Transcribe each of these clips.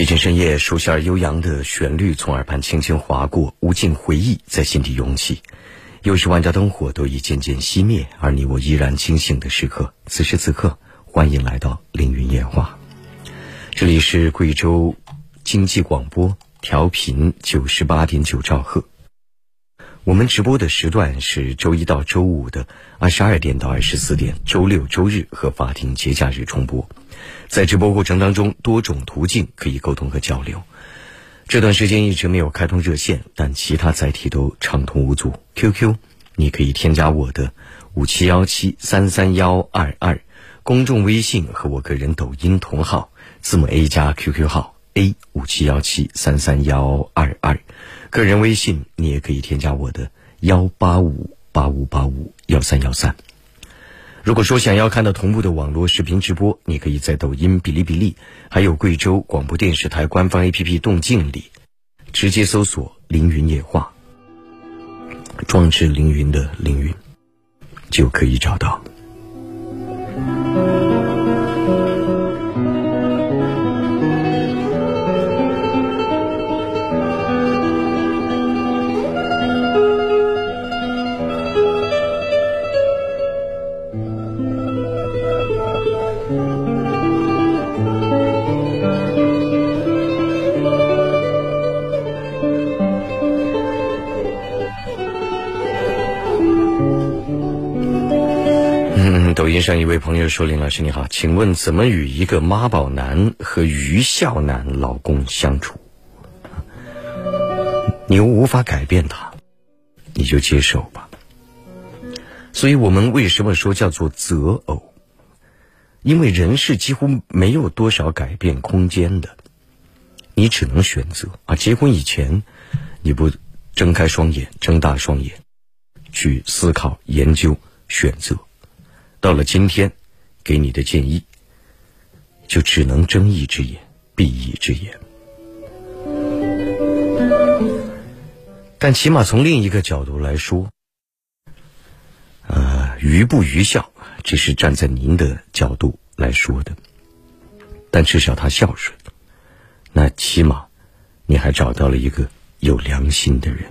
寂静深夜，熟悉而悠扬的旋律从耳畔轻轻划过，无尽回忆在心底涌起。又是万家灯火都已渐渐熄灭，而你我依然清醒的时刻。此时此刻，欢迎来到凌云夜话。这里是贵州经济广播，调频九十八点九兆赫。我们直播的时段是周一到周五的二十二点到二十四点，周六、周日和法定节假日重播。在直播过程当中，多种途径可以沟通和交流。这段时间一直没有开通热线，但其他载体都畅通无阻。QQ，你可以添加我的五七幺七三三幺二二，公众微信和我个人抖音同号，字母 A 加 QQ 号 A 五七幺七三三幺二二。个人微信，你也可以添加我的幺八五八五八五幺三幺三。如果说想要看到同步的网络视频直播，你可以在抖音、哔哩哔哩，还有贵州广播电视台官方 APP 动静里，直接搜索“凌云夜话”，壮志凌云的凌云，就可以找到。上一位朋友说：“林老师你好，请问怎么与一个妈宝男和愚孝男老公相处？你又无法改变他，你就接受吧。所以我们为什么说叫做择偶？因为人是几乎没有多少改变空间的，你只能选择啊。结婚以前，你不睁开双眼、睁大双眼去思考、研究、选择。”到了今天，给你的建议，就只能睁一只眼闭一只眼。但起码从另一个角度来说，呃，愚不愚孝，这是站在您的角度来说的。但至少他孝顺，那起码你还找到了一个有良心的人。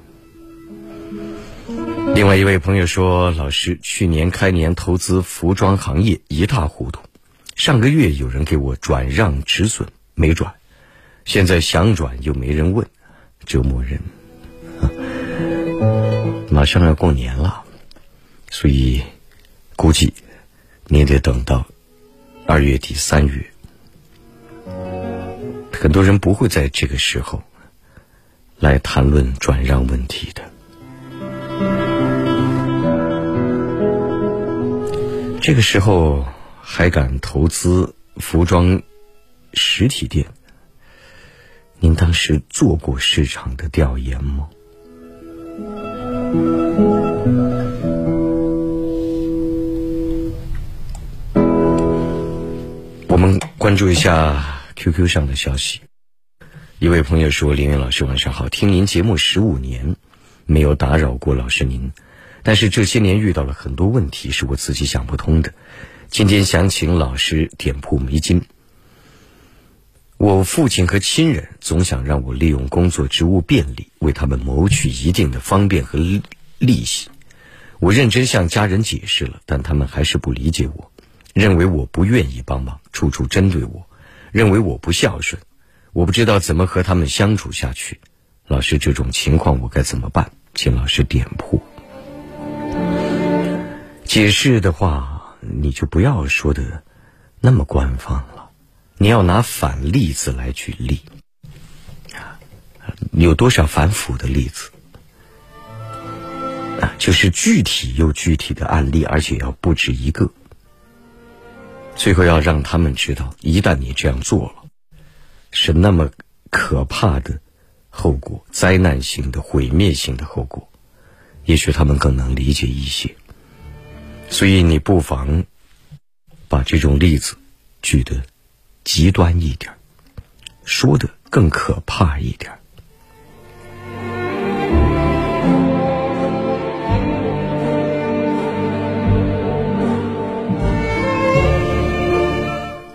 另外一位朋友说：“老师，去年开年投资服装行业一塌糊涂，上个月有人给我转让止损，没转，现在想转又没人问，折磨人。马上要过年了，所以估计你得等到二月底三月，很多人不会在这个时候来谈论转让问题的。”这个时候还敢投资服装实体店？您当时做过市场的调研吗？我们关注一下 QQ 上的消息。一位朋友说：“林云老师，晚上好，听您节目十五年，没有打扰过老师您。”但是这些年遇到了很多问题，是我自己想不通的。今天想请老师点破迷津。我父亲和亲人总想让我利用工作职务便利，为他们谋取一定的方便和利息。我认真向家人解释了，但他们还是不理解我，认为我不愿意帮忙，处处针对我，认为我不孝顺。我不知道怎么和他们相处下去。老师，这种情况我该怎么办？请老师点破。解释的话，你就不要说的那么官方了，你要拿反例子来举例。有多少反腐的例子？啊，就是具体又具体的案例，而且要不止一个。最后要让他们知道，一旦你这样做了，是那么可怕的后果，灾难性的、毁灭性的后果，也许他们更能理解一些。所以你不妨把这种例子举得极端一点，说的更可怕一点。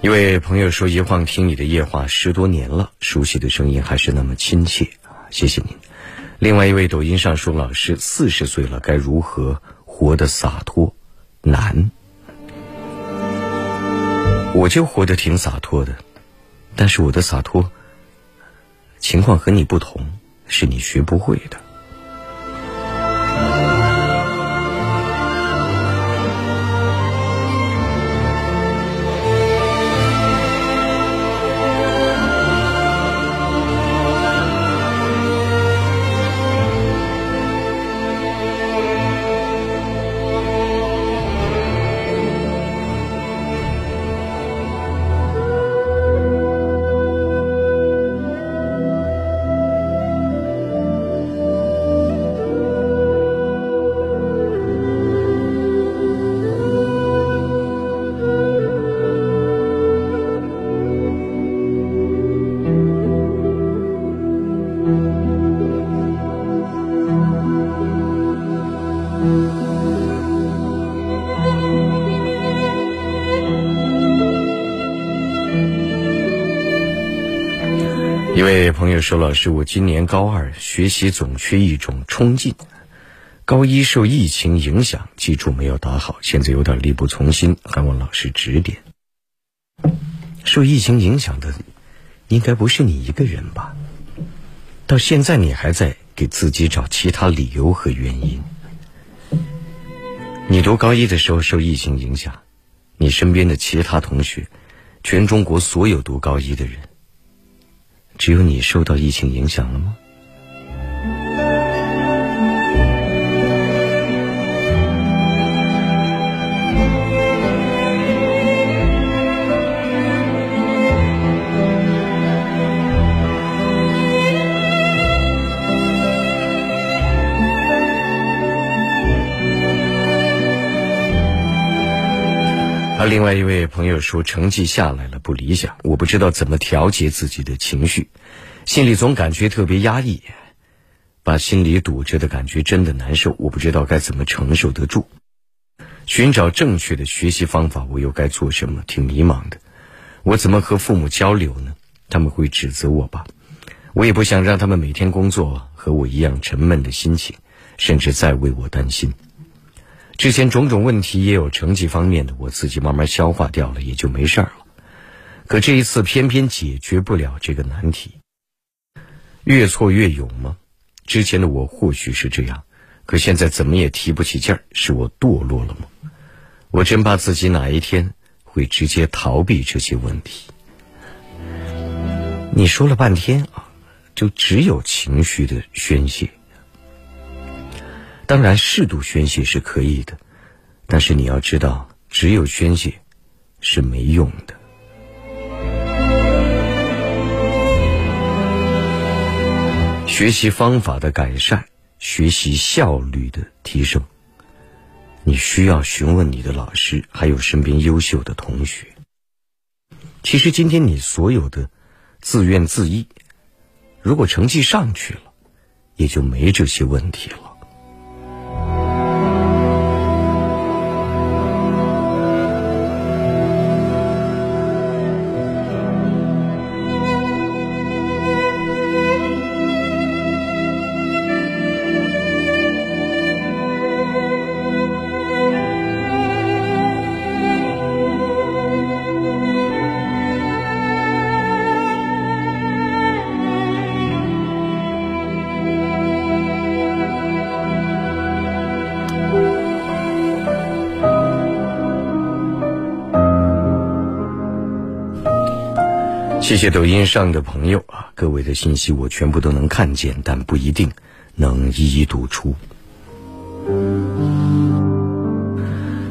一位朋友说：“一晃听你的夜话十多年了，熟悉的声音还是那么亲切啊！谢谢您。”另外一位抖音上说：“老师，四十岁了，该如何活得洒脱？难。我就活得挺洒脱的，但是我的洒脱情况和你不同，是你学不会的。”说：“老师，我今年高二，学习总缺一种冲劲。高一受疫情影响，基础没有打好，现在有点力不从心，还望老师指点。受疫情影响的，应该不是你一个人吧？到现在你还在给自己找其他理由和原因。你读高一的时候受疫情影响，你身边的其他同学，全中国所有读高一的人。”只有你受到疫情影响了吗？另外一位朋友说，成绩下来了不理想，我不知道怎么调节自己的情绪，心里总感觉特别压抑，把心里堵着的感觉真的难受，我不知道该怎么承受得住。寻找正确的学习方法，我又该做什么？挺迷茫的。我怎么和父母交流呢？他们会指责我吧？我也不想让他们每天工作和我一样沉闷的心情，甚至再为我担心。之前种种问题也有成绩方面的，我自己慢慢消化掉了，也就没事儿了。可这一次偏偏解决不了这个难题，越挫越勇吗？之前的我或许是这样，可现在怎么也提不起劲儿，是我堕落了吗？我真怕自己哪一天会直接逃避这些问题。你说了半天啊，就只有情绪的宣泄。当然，适度宣泄是可以的，但是你要知道，只有宣泄是没用的。学习方法的改善，学习效率的提升，你需要询问你的老师，还有身边优秀的同学。其实，今天你所有的自怨自艾，如果成绩上去了，也就没这些问题了。谢抖音上的朋友啊，各位的信息我全部都能看见，但不一定能一一读出。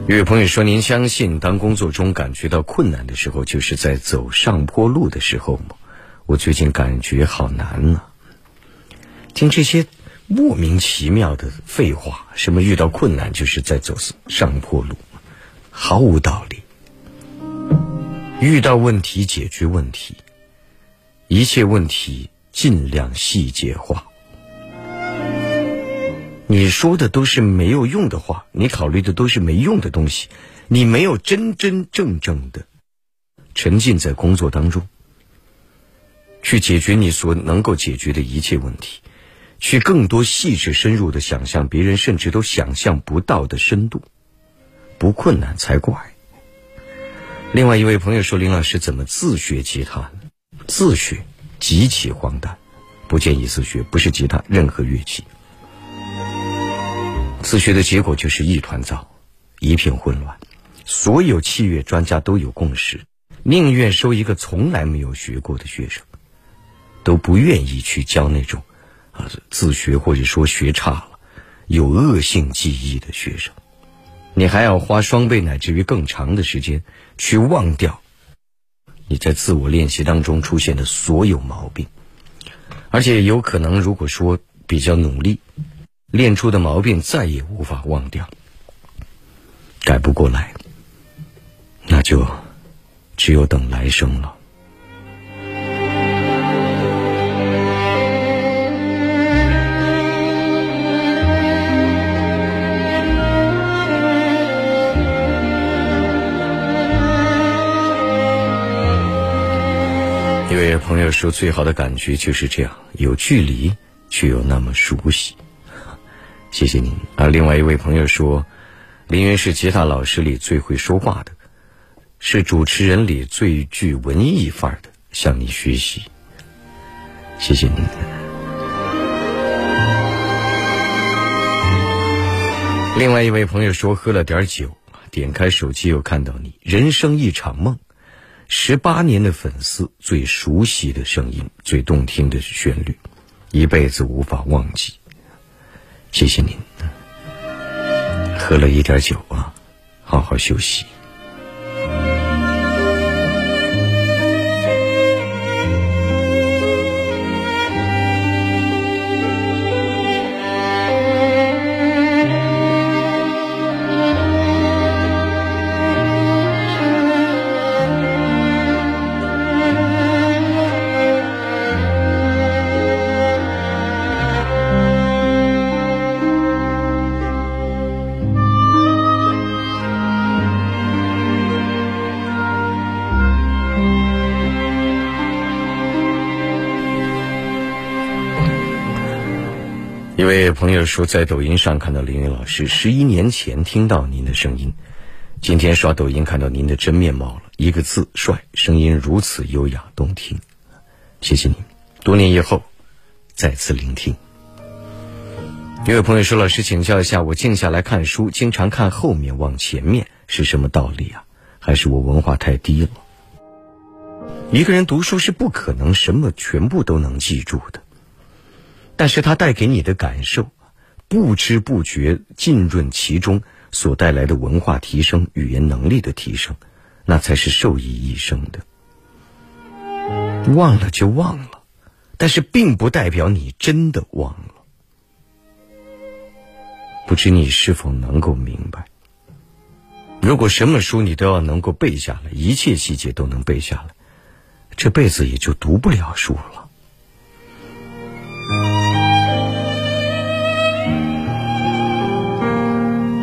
有位朋友说：“您相信，当工作中感觉到困难的时候，就是在走上坡路的时候吗？”我最近感觉好难呢。听这些莫名其妙的废话，什么遇到困难就是在走上坡路，毫无道理。遇到问题解决问题，一切问题尽量细节化。你说的都是没有用的话，你考虑的都是没用的东西，你没有真真正正的沉浸在工作当中，去解决你所能够解决的一切问题，去更多细致深入的想象别人甚至都想象不到的深度，不困难才怪。另外一位朋友说：“林老师怎么自学吉他呢？自学极其荒诞，不建议自学，不是吉他，任何乐器。自学的结果就是一团糟，一片混乱。所有器乐专家都有共识，宁愿收一个从来没有学过的学生，都不愿意去教那种啊自学或者说学差了、有恶性记忆的学生。你还要花双倍乃至于更长的时间。”去忘掉你在自我练习当中出现的所有毛病，而且有可能，如果说比较努力，练出的毛病再也无法忘掉，改不过来，那就只有等来生了。位朋友说：“最好的感觉就是这样，有距离却又那么熟悉。”谢谢您。而另外一位朋友说：“林云是吉他老师里最会说话的，是主持人里最具文艺范儿的，向你学习。”谢谢您。另外一位朋友说：“喝了点酒，点开手机又看到你，人生一场梦。”十八年的粉丝，最熟悉的声音，最动听的旋律，一辈子无法忘记。谢谢您，喝了一点酒啊，好好休息。说，在抖音上看到林云老师，十一年前听到您的声音，今天刷抖音看到您的真面貌了，一个字帅，声音如此优雅动听，谢谢您。多年以后，再次聆听。一位朋友说，老师请教一下，我静下来看书，经常看后面往前面，是什么道理啊？还是我文化太低了？一个人读书是不可能什么全部都能记住的。但是它带给你的感受，不知不觉浸润其中所带来的文化提升、语言能力的提升，那才是受益一生的。忘了就忘了，但是并不代表你真的忘了。不知你是否能够明白？如果什么书你都要能够背下来，一切细节都能背下来，这辈子也就读不了书了。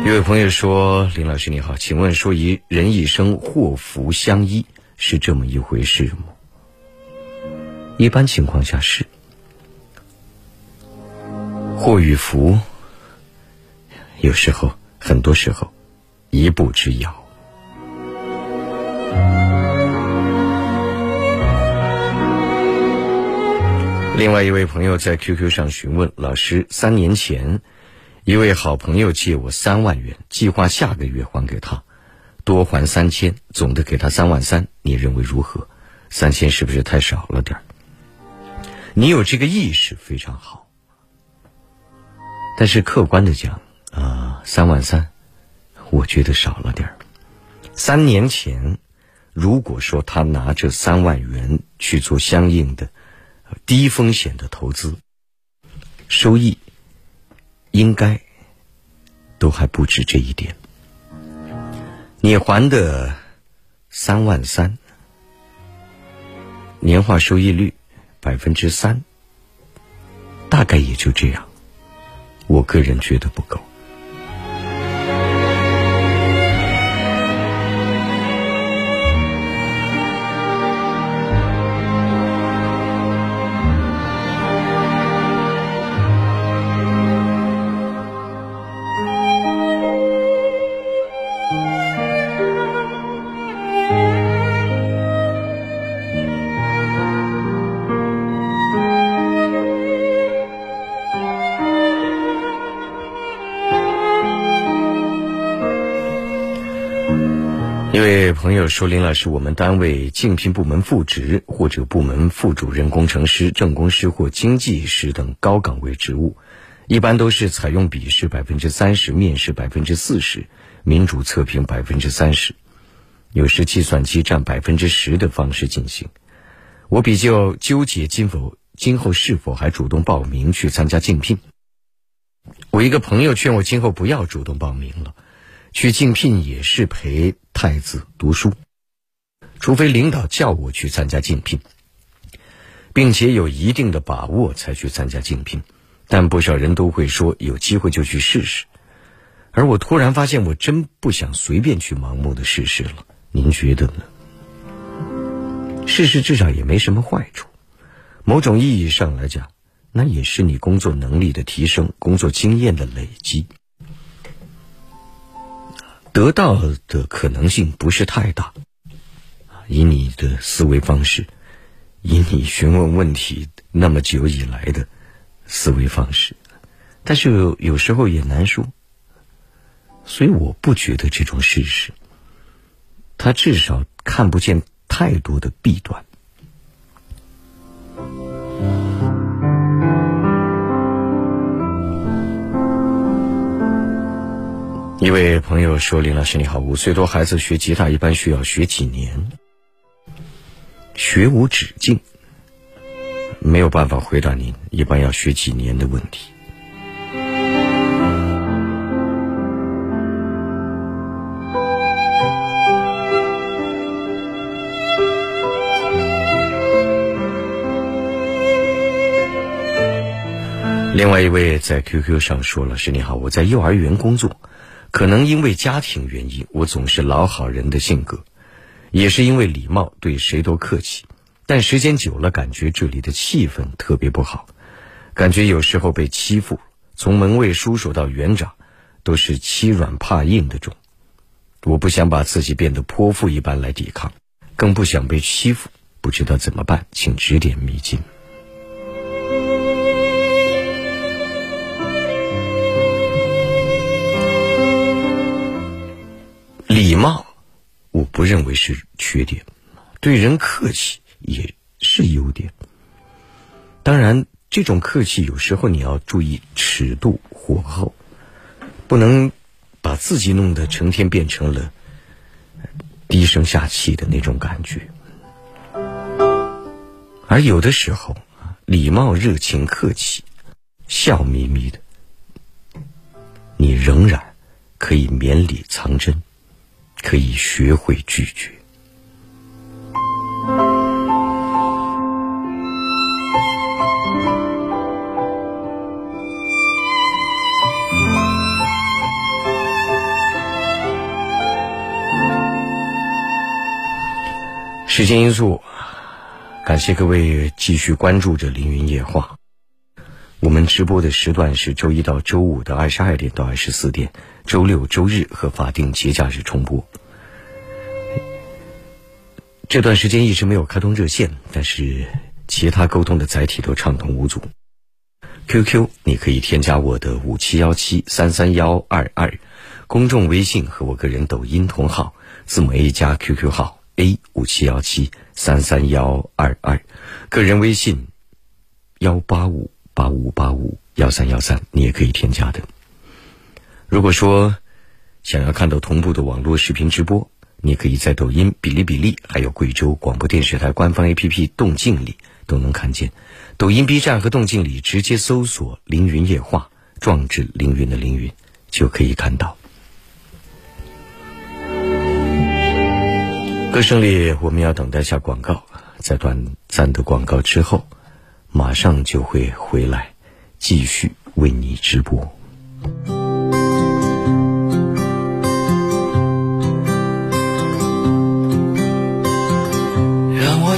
一位朋友说：“林老师你好，请问说一人一生祸福相依是这么一回事吗？”一般情况下是，祸与福有时候很多时候一步之遥。另外一位朋友在 QQ 上询问老师：三年前。一位好朋友借我三万元，计划下个月还给他，多还三千，总的给他三万三。你认为如何？三千是不是太少了点儿？你有这个意识非常好，但是客观的讲啊，三万三，我觉得少了点儿。三年前，如果说他拿这三万元去做相应的低风险的投资，收益。应该都还不止这一点。你还的三万三，年化收益率百分之三，大概也就这样。我个人觉得不够。说：“林老师，我们单位竞聘部门副职或者部门副主任、工程师、正工师或经济师等高岗位职务，一般都是采用笔试百分之三十、面试百分之四十、民主测评百分之三十，有时计算机占百分之十的方式进行。我比较纠结，今否今后是否还主动报名去参加竞聘？我一个朋友劝我今后不要主动报名了。”去竞聘也是陪太子读书，除非领导叫我去参加竞聘，并且有一定的把握才去参加竞聘。但不少人都会说有机会就去试试，而我突然发现我真不想随便去盲目的试试了。您觉得呢？试试至少也没什么坏处，某种意义上来讲，那也是你工作能力的提升、工作经验的累积。得到的可能性不是太大，以你的思维方式，以你询问问题那么久以来的思维方式，但是有时候也难说，所以我不觉得这种事实，他至少看不见太多的弊端。一位朋友说：“林老师你好，五岁多孩子学吉他一般需要学几年？学无止境，没有办法回答您一般要学几年的问题。”另外一位在 QQ 上说：“老师你好，我在幼儿园工作。”可能因为家庭原因，我总是老好人的性格，也是因为礼貌，对谁都客气。但时间久了，感觉这里的气氛特别不好，感觉有时候被欺负。从门卫叔叔到园长，都是欺软怕硬的种。我不想把自己变得泼妇一般来抵抗，更不想被欺负，不知道怎么办，请指点迷津。我不认为是缺点，对人客气也是优点。当然，这种客气有时候你要注意尺度、火候，不能把自己弄得成天变成了低声下气的那种感觉。而有的时候，礼貌、热情、客气、笑眯眯的，你仍然可以绵里藏针。可以学会拒绝。时间因素，感谢各位继续关注着凌云夜话。我们直播的时段是周一到周五的二十二点到二十四点，周六、周日和法定节假日重播。这段时间一直没有开通热线，但是其他沟通的载体都畅通无阻。QQ 你可以添加我的五七幺七三三幺二二，公众微信和我个人抖音同号，字母 A 加 QQ 号 A 五七幺七三三幺二二，个人微信幺八五。八五八五幺三幺三，你也可以添加的。如果说想要看到同步的网络视频直播，你可以在抖音、哔哩哔哩，还有贵州广播电视台官方 APP 动静里都能看见。抖音、B 站和动静里直接搜索“凌云夜话”，壮志凌云的凌云就可以看到。歌声里，我们要等待下广告，在短暂的广告之后。马上就会回来，继续为你直播。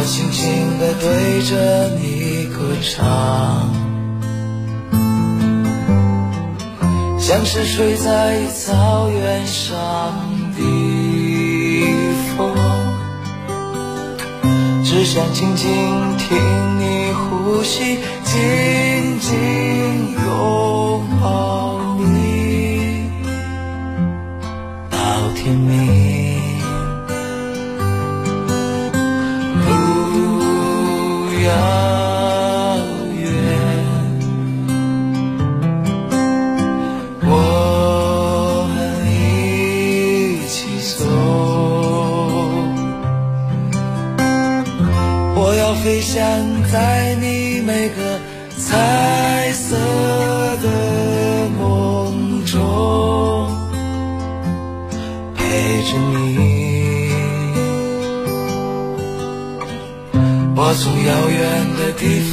我轻轻地对着你歌唱，像是睡在草原上的风，只想静静听你呼吸，紧紧拥抱你，到天明。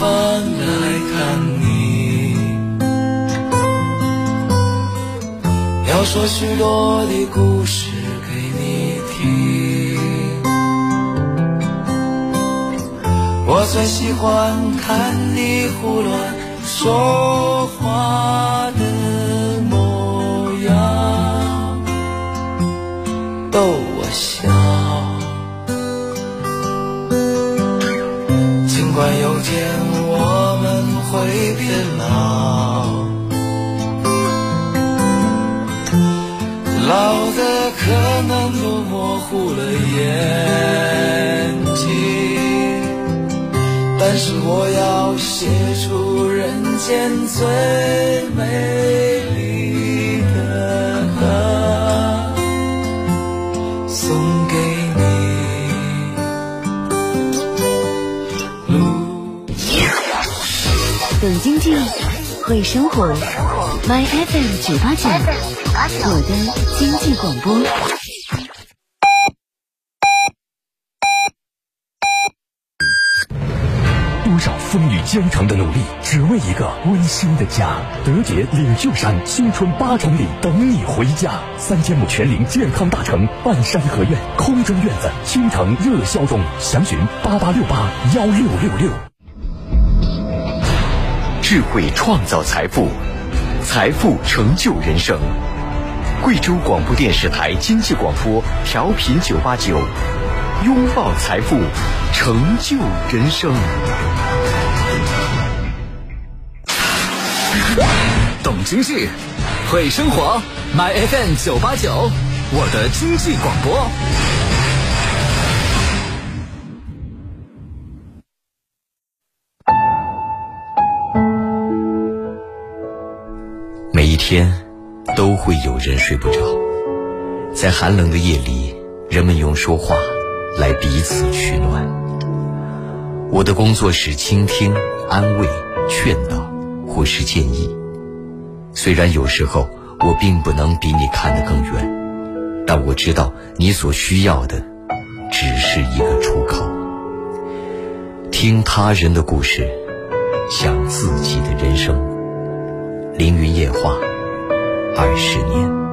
的地方来看你，要说许多的故事给你听。我最喜欢看你胡乱说话的模样，逗老的可能都模糊了眼睛，但是我要写出人间最美丽的歌，送给你。路。懂经济，会生活，My FM 九八九，我的经济广播。多少风雨兼程的努力，只为一个温馨的家。德杰领袖山新春八重礼，等你回家。三千亩全龄健康大城半山合院空中院子，倾城热销中，详询八八六八幺六六六。智慧创造财富，财富成就人生。贵州广播电视台经济广播调频九八九，拥抱财富，成就人生。懂经济，会生活，My FM 九八九，我的经济广播。每一天都会有人睡不着，在寒冷的夜里，人们用说话来彼此取暖。我的工作是倾听、安慰、劝导或是建议。虽然有时候我并不能比你看得更远，但我知道你所需要的只是一个出口。听他人的故事，想自己的人生。凌云夜话，二十年。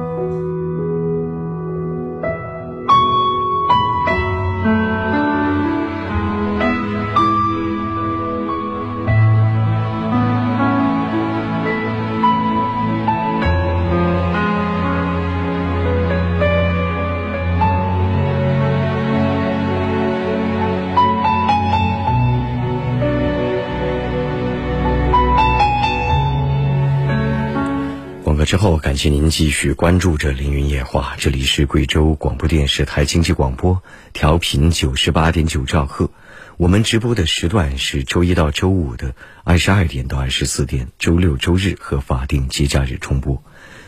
后，感谢您继续关注着《凌云夜话》，这里是贵州广播电视台经济广播，调频九十八点九兆赫。我们直播的时段是周一到周五的二十二点到二十四点，周六周日和法定节假日重播。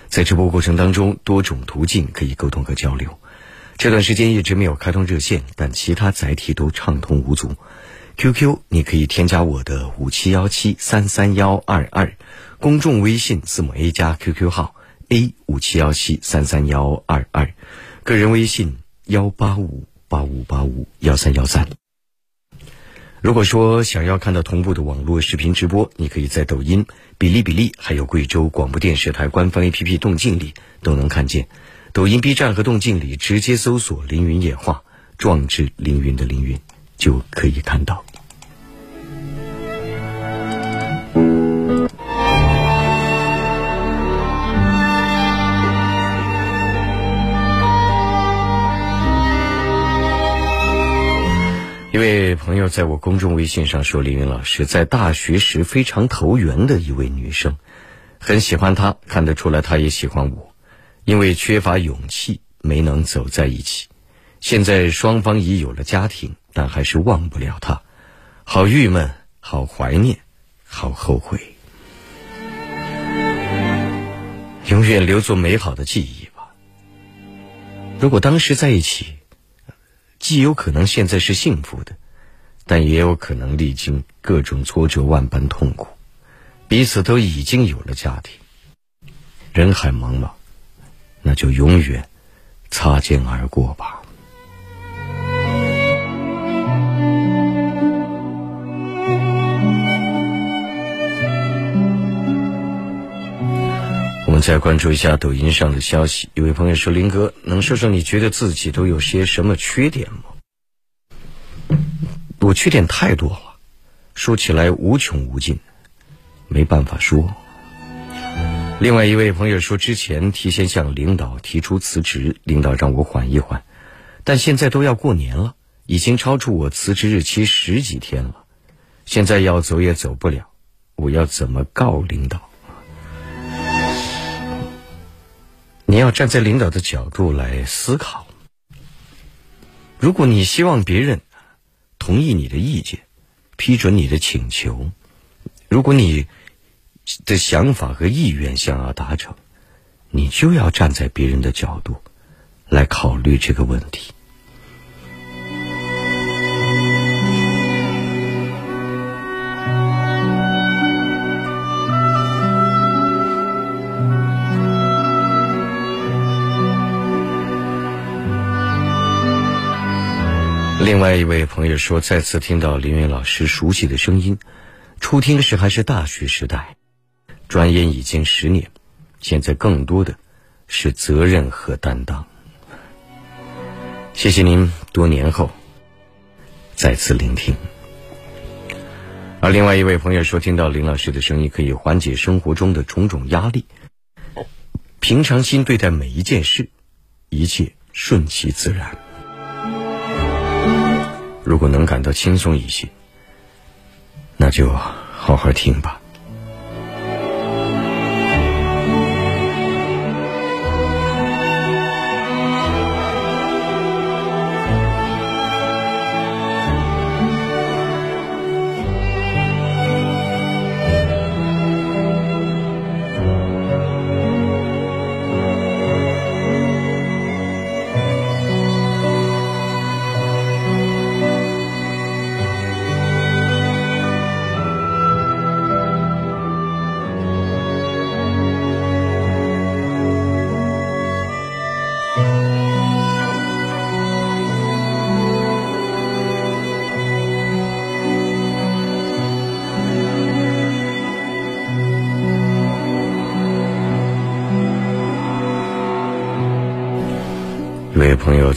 在直播过程当中，多种途径可以沟通和交流。这段时间一直没有开通热线，但其他载体都畅通无阻。QQ 你可以添加我的五七幺七三三幺二二，公众微信字母 A 加 QQ 号 A 五七幺七三三幺二二，个人微信幺八五八五八五幺三幺三。如果说想要看到同步的网络视频直播，你可以在抖音、哔哩哔哩还有贵州广播电视台官方 APP 动静里都能看见。抖音、B 站和动静里直接搜索“凌云野话”，壮志凌云的凌云。就可以看到。一位朋友在我公众微信上说：“李云老师在大学时非常投缘的一位女生，很喜欢她，看得出来她也喜欢我，因为缺乏勇气没能走在一起。现在双方已有了家庭，但还是忘不了她，好郁闷，好怀念，好后悔。永远留作美好的记忆吧。如果当时在一起。”既有可能现在是幸福的，但也有可能历经各种挫折、万般痛苦，彼此都已经有了家庭。人海茫茫，那就永远擦肩而过吧。们再关注一下抖音上的消息。有位朋友说：“林哥，能说说你觉得自己都有些什么缺点吗？”我缺点太多了，说起来无穷无尽，没办法说。另外一位朋友说：“之前提前向领导提出辞职，领导让我缓一缓，但现在都要过年了，已经超出我辞职日期十几天了，现在要走也走不了，我要怎么告领导？”你要站在领导的角度来思考。如果你希望别人同意你的意见，批准你的请求，如果你的想法和意愿想要达成，你就要站在别人的角度来考虑这个问题。另外一位朋友说，再次听到林云老师熟悉的声音，初听时还是大学时代，转眼已经十年，现在更多的是责任和担当。谢谢您多年后再次聆听。而另外一位朋友说，听到林老师的声音可以缓解生活中的种种压力，平常心对待每一件事，一切顺其自然。如果能感到轻松一些，那就好好听吧。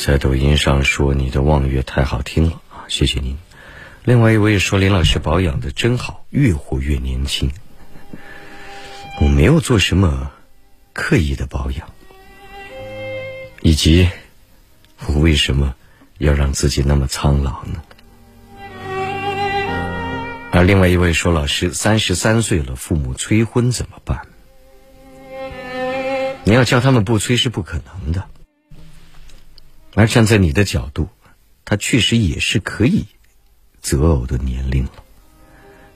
在抖音上说：“你的望月太好听了啊，谢谢您。”另外一位说：“林老师保养的真好，越活越年轻。”我没有做什么刻意的保养，以及我为什么要让自己那么苍老呢？而另外一位说：“老师，三十三岁了，父母催婚怎么办？你要叫他们不催是不可能的。”而站在你的角度，他确实也是可以择偶的年龄了。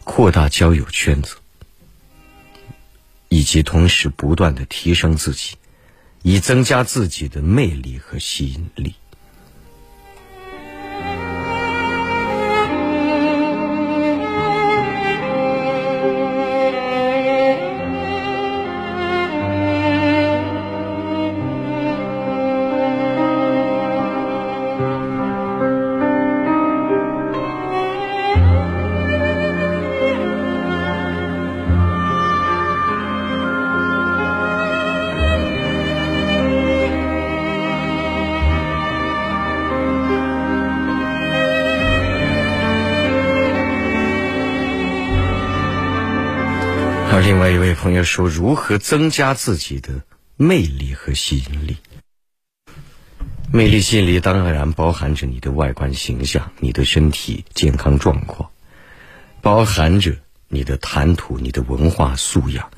扩大交友圈子，以及同时不断的提升自己，以增加自己的魅力和吸引力。而另外一位朋友说，如何增加自己的魅力和吸引力？魅力吸引力当然包含着你的外观形象、你的身体健康状况，包含着你的谈吐、你的文化素养、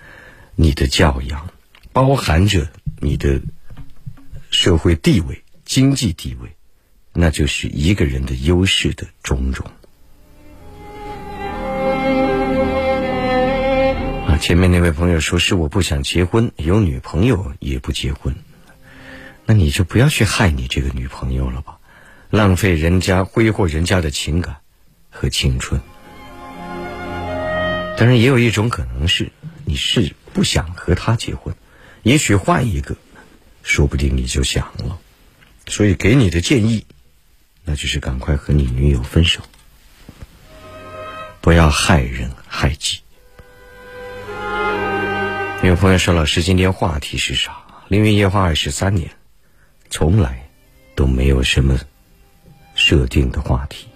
你的教养，包含着你的社会地位、经济地位，那就是一个人的优势的种种。前面那位朋友说是我不想结婚，有女朋友也不结婚。那你就不要去害你这个女朋友了吧，浪费人家、挥霍人家的情感和青春。当然，也有一种可能是你是不想和他结婚，也许换一个，说不定你就想了。所以给你的建议，那就是赶快和你女友分手，不要害人害己。有朋友说：“老师，今天话题是啥？凌云夜话二十三年。”从来都没有什么设定的话题。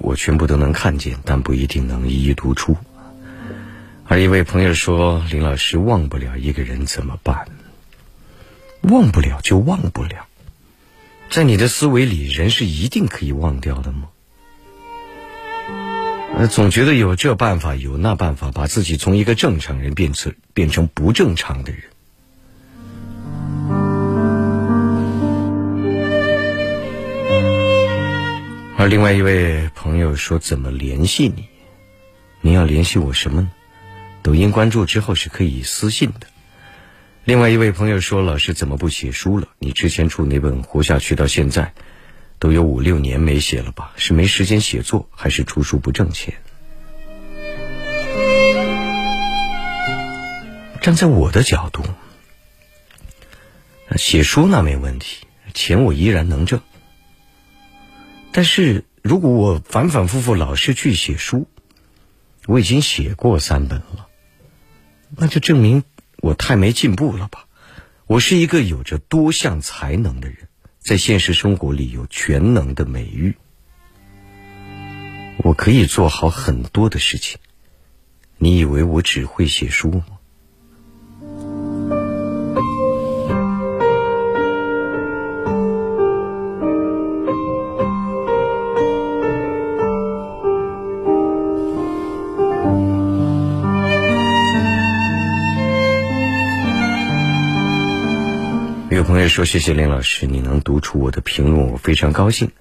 我全部都能看见，但不一定能一一读出。而一位朋友说：“林老师，忘不了一个人怎么办？忘不了就忘不了。在你的思维里，人是一定可以忘掉的吗？呃，总觉得有这办法，有那办法，把自己从一个正常人变成变成不正常的人。”而另外一位说：“怎么联系你？你要联系我什么呢？抖音关注之后是可以私信的。”另外一位朋友说：“老师怎么不写书了？你之前出那本《活下去》到现在，都有五六年没写了吧？是没时间写作，还是出书不挣钱？”站在我的角度，写书那没问题，钱我依然能挣。但是如果我反反复复老是去写书，我已经写过三本了，那就证明我太没进步了吧？我是一个有着多项才能的人，在现实生活里有全能的美誉，我可以做好很多的事情。你以为我只会写书吗？朋友说：“谢谢林老师，你能读出我的评论，我非常高兴。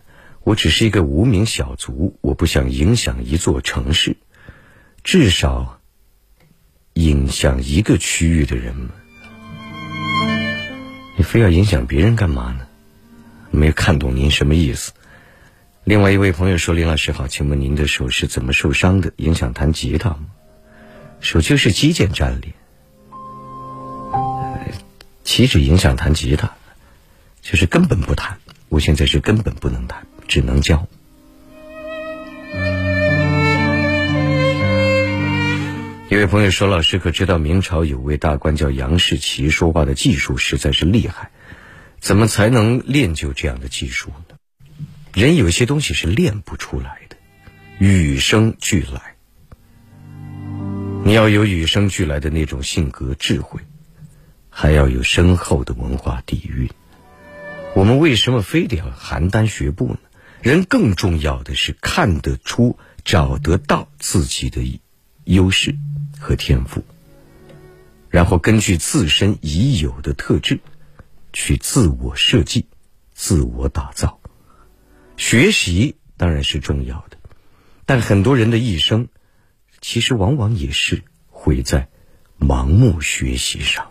我只是一个无名小卒，我不想影响一座城市，至少影响一个区域的人们。你非要影响别人干嘛呢？没看懂您什么意思。”另外一位朋友说：“林老师好，请问您的手是怎么受伤的？影响弹吉他吗？手就是肌腱粘连。”岂止影响弹吉他，就是根本不弹。我现在是根本不能弹，只能教。一位朋友说：“老师可知道明朝有位大官叫杨士奇，说话的技术实在是厉害，怎么才能练就这样的技术呢？人有些东西是练不出来的，与生俱来。你要有与生俱来的那种性格智慧，还要有深厚的文化底蕴。我们为什么非得要邯郸学步呢？人更重要的是看得出、找得到自己的优势。”和天赋，然后根据自身已有的特质，去自我设计、自我打造。学习当然是重要的，但很多人的一生，其实往往也是毁在盲目学习上。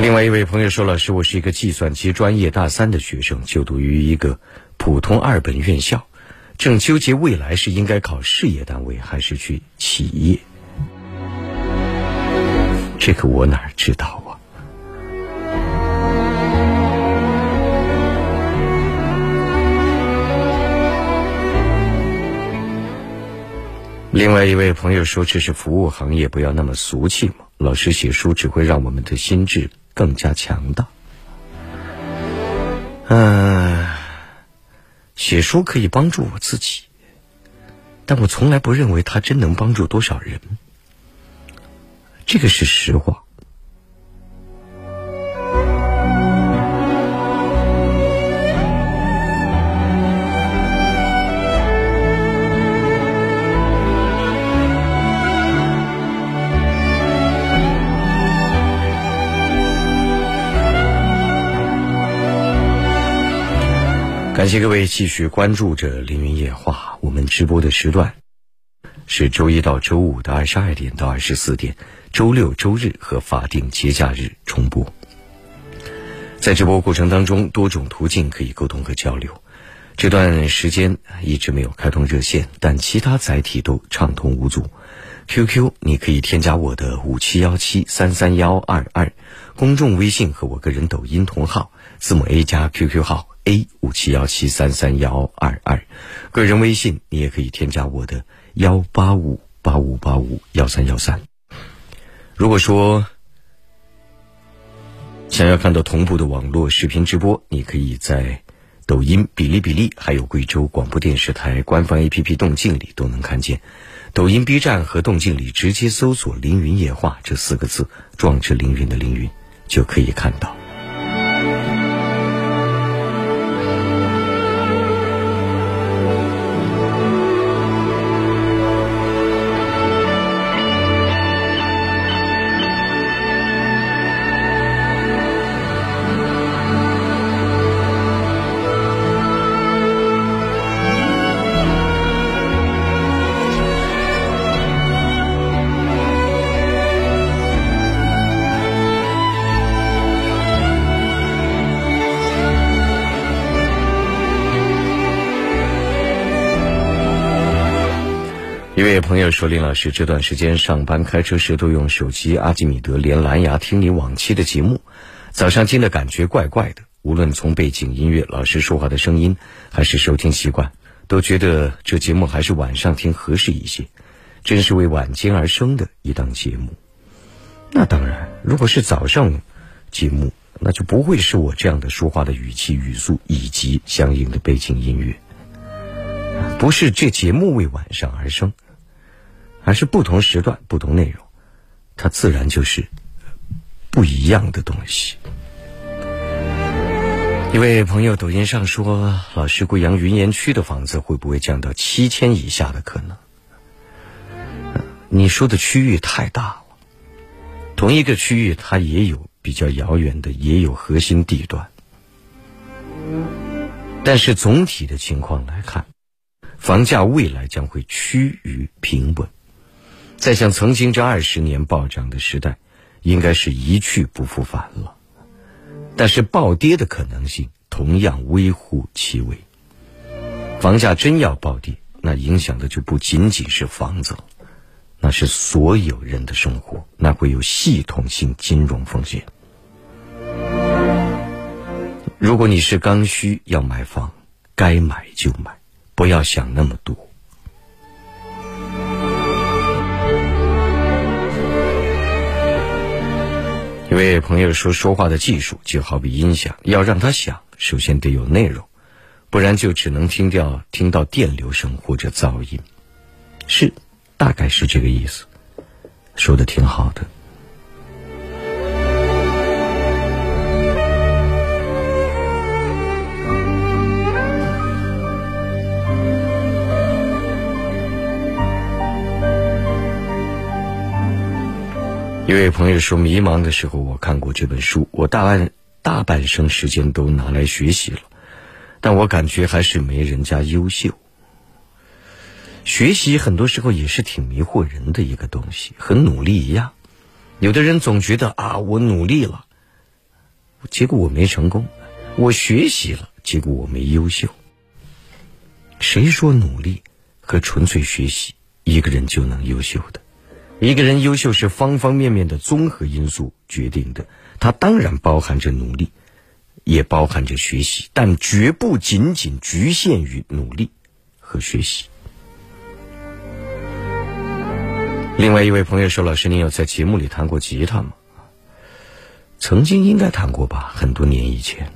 另外一位朋友说：“老师，我是一个计算机专业大三的学生，就读于一个。”普通二本院校，正纠结未来是应该考事业单位还是去企业。这个我哪知道啊？另外一位朋友说：“这是服务行业，不要那么俗气嘛。老师写书只会让我们的心智更加强大。”嗯。写书可以帮助我自己，但我从来不认为它真能帮助多少人。这个是实话。感谢各位继续关注着《凌云夜话》，我们直播的时段是周一到周五的二十二点到二十四点，周六、周日和法定节假日重播。在直播过程当中，多种途径可以沟通和交流。这段时间一直没有开通热线，但其他载体都畅通无阻。QQ 你可以添加我的五七幺七三三幺二二，公众微信和我个人抖音同号，字母 A 加 QQ 号。A 五七幺七三三幺二二，个人微信你也可以添加我的幺八五八五八五幺三幺三。如果说想要看到同步的网络视频直播，你可以在抖音、哔哩哔哩还有贵州广播电视台官方 APP 动静里都能看见。抖音、B 站和动静里直接搜索“凌云夜话”这四个字，壮志凌云的凌云就可以看到。朋友说：“林老师这段时间上班开车时都用手机阿基米德连蓝牙听你往期的节目，早上听的感觉怪怪的。无论从背景音乐、老师说话的声音，还是收听习惯，都觉得这节目还是晚上听合适一些。真是为晚间而生的一档节目。那当然，如果是早上节目，那就不会是我这样的说话的语气、语速以及相应的背景音乐。不是这节目为晚上而生。”还是不同时段、不同内容，它自然就是不一样的东西。一位朋友抖音上说：“老师，贵阳云岩区的房子会不会降到七千以下的可能？”你说的区域太大了，同一个区域它也有比较遥远的，也有核心地段，但是总体的情况来看，房价未来将会趋于平稳。再像曾经这二十年暴涨的时代，应该是一去不复返了。但是暴跌的可能性同样微乎其微。房价真要暴跌，那影响的就不仅仅是房子，那是所有人的生活，那会有系统性金融风险。如果你是刚需要买房，该买就买，不要想那么多。一位朋友说，说话的技术就好比音响，要让它响，首先得有内容，不然就只能听掉听到电流声或者噪音。是，大概是这个意思。说的挺好的。一位朋友说：“迷茫的时候，我看过这本书，我大半大半生时间都拿来学习了，但我感觉还是没人家优秀。学习很多时候也是挺迷惑人的一个东西，和努力一样。有的人总觉得啊，我努力了，结果我没成功；我学习了，结果我没优秀。谁说努力和纯粹学习一个人就能优秀的？”一个人优秀是方方面面的综合因素决定的，它当然包含着努力，也包含着学习，但绝不仅仅局限于努力和学习。另外一位朋友说：“老师，您有在节目里弹过吉他吗？”曾经应该弹过吧，很多年以前。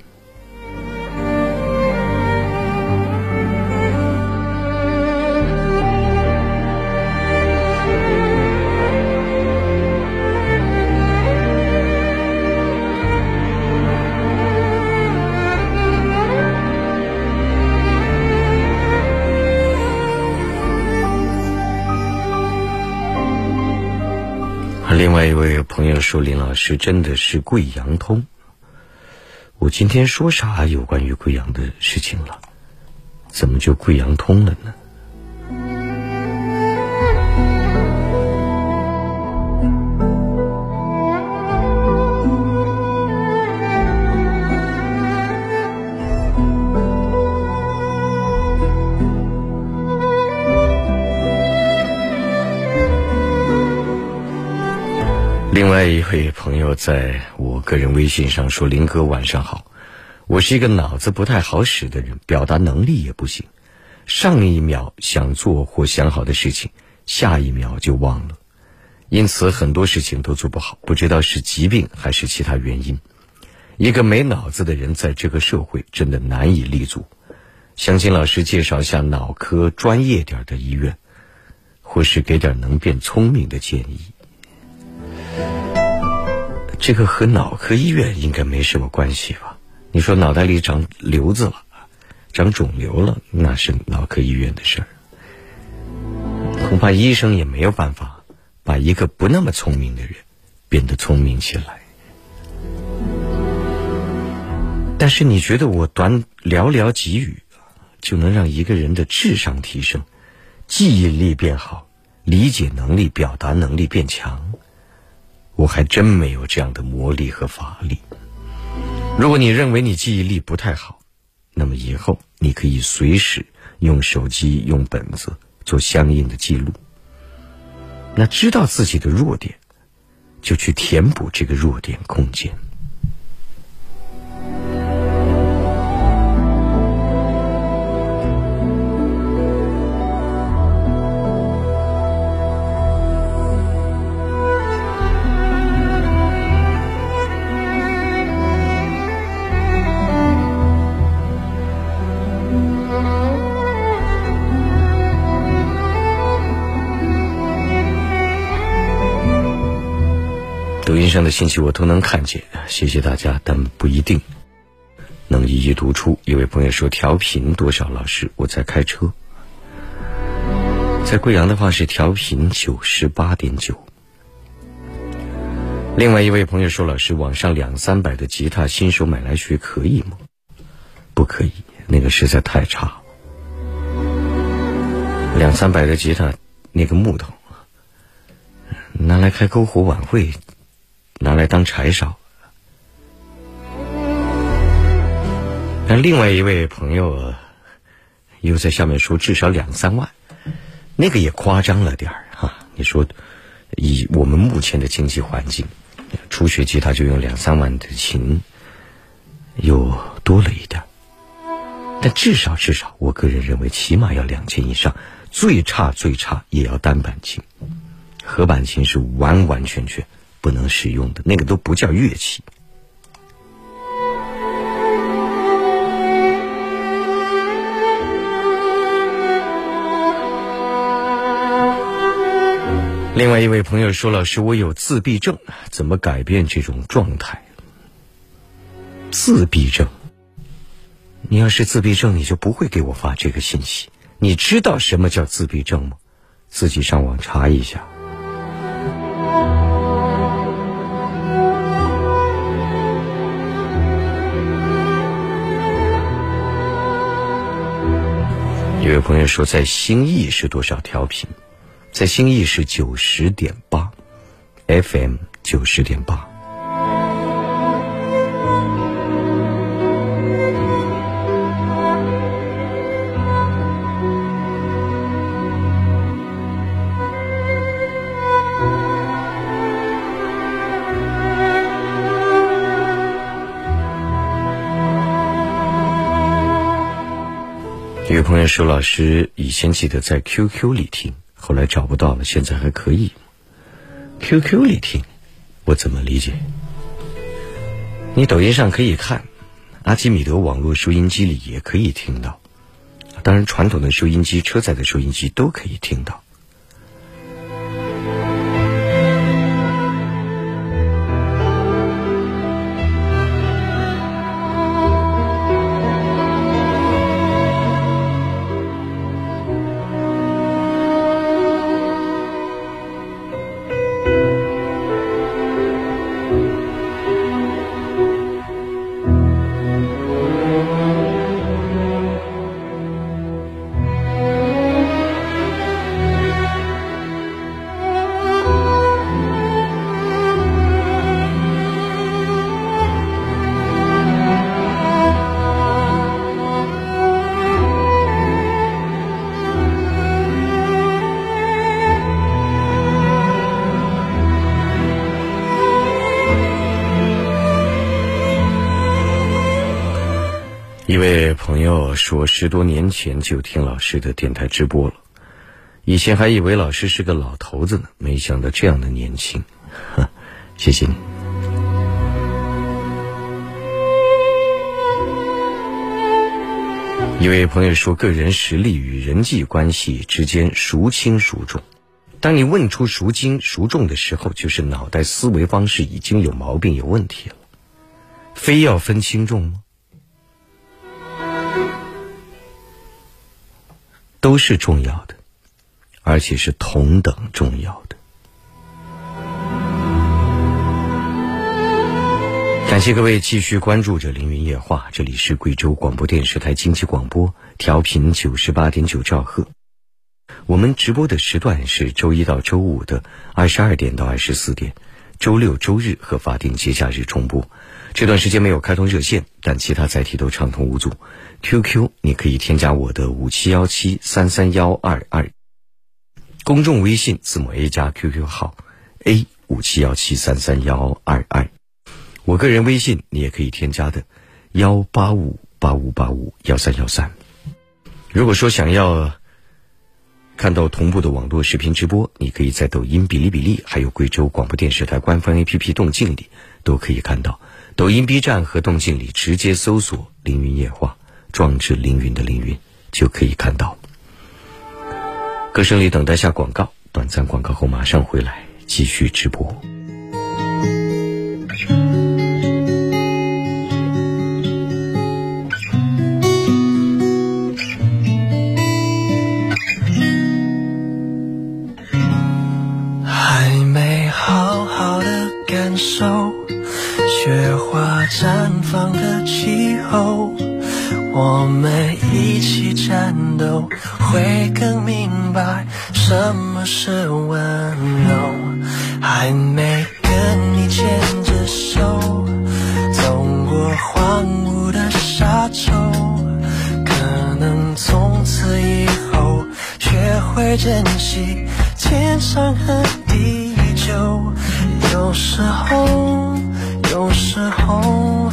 另外一位朋友说：“林老师真的是贵阳通。”我今天说啥有关于贵阳的事情了？怎么就贵阳通了呢？另外一位朋友在我个人微信上说：“林哥晚上好，我是一个脑子不太好使的人，表达能力也不行。上一秒想做或想好的事情，下一秒就忘了，因此很多事情都做不好。不知道是疾病还是其他原因。一个没脑子的人在这个社会真的难以立足。想请老师介绍一下脑科专业点的医院，或是给点能变聪明的建议。”这个和脑科医院应该没什么关系吧？你说脑袋里长瘤子了，长肿瘤了，那是脑科医院的事儿。恐怕医生也没有办法把一个不那么聪明的人变得聪明起来。但是你觉得我短寥寥几语就能让一个人的智商提升，记忆力变好，理解能力、表达能力变强？我还真没有这样的魔力和法力。如果你认为你记忆力不太好，那么以后你可以随时用手机、用本子做相应的记录。那知道自己的弱点，就去填补这个弱点空间。音上的信息我都能看见，谢谢大家，但不一定能一一读出。一位朋友说调频多少？老师，我在开车，在贵阳的话是调频九十八点九。另外一位朋友说，老师，网上两三百的吉他新手买来学可以吗？不可以，那个实在太差了。两三百的吉他，那个木头拿来开篝火晚会。拿来当柴烧。那另外一位朋友又在下面说，至少两三万，那个也夸张了点儿哈。你说，以我们目前的经济环境，初学吉他就用两三万的琴，又多了一点。但至少至少，我个人认为起码要两千以上，最差最差也要单板琴，合板琴是完完全全不能使用的，那个都不叫乐器。另外一位朋友说：“老师，我有自闭症，怎么改变这种状态？”自闭症，你要是自闭症，你就不会给我发这个信息。你知道什么叫自闭症吗？自己上网查一下。有位朋友说，在兴义是多少调频？在兴义是九十点八，FM 九十点八。有朋友说：“老师，以前记得在 QQ 里听。”后来找不到了，现在还可以。QQ 里听，我怎么理解？你抖音上可以看，阿基米德网络收音机里也可以听到，当然传统的收音机、车载的收音机都可以听到。说，十多年前就听老师的电台直播了，以前还以为老师是个老头子呢，没想到这样的年轻，谢谢你。一位朋友说，个人实力与人际关系之间孰轻孰重？当你问出孰轻孰重的时候，就是脑袋思维方式已经有毛病、有问题了。非要分轻重吗？都是重要的，而且是同等重要的。感谢各位继续关注着《凌云夜话》，这里是贵州广播电视台经济广播，调频九十八点九兆赫。我们直播的时段是周一到周五的二十二点到二十四点，周六、周日和法定节假日重播。这段时间没有开通热线，但其他载体都畅通无阻。QQ 你可以添加我的五七幺七三三幺二二，公众微信字母 A 加 QQ 号 A 五七幺七三三幺二二，我个人微信你也可以添加的幺八五八五八五幺三幺三。如果说想要看到同步的网络视频直播，你可以在抖音、哔哩哔哩还有贵州广播电视台官方 APP 动静里都可以看到。抖音、B 站和动静里直接搜索“凌云夜话”。壮志凌云的凌云就可以看到。歌声里等待下广告，短暂广告后马上回来继续直播。方的气候。我们一起战斗，会更明白什么是温柔。还没跟你牵着手，走过荒芜的沙洲，可能从此以后学会珍惜天长和地久。有时候，有时候。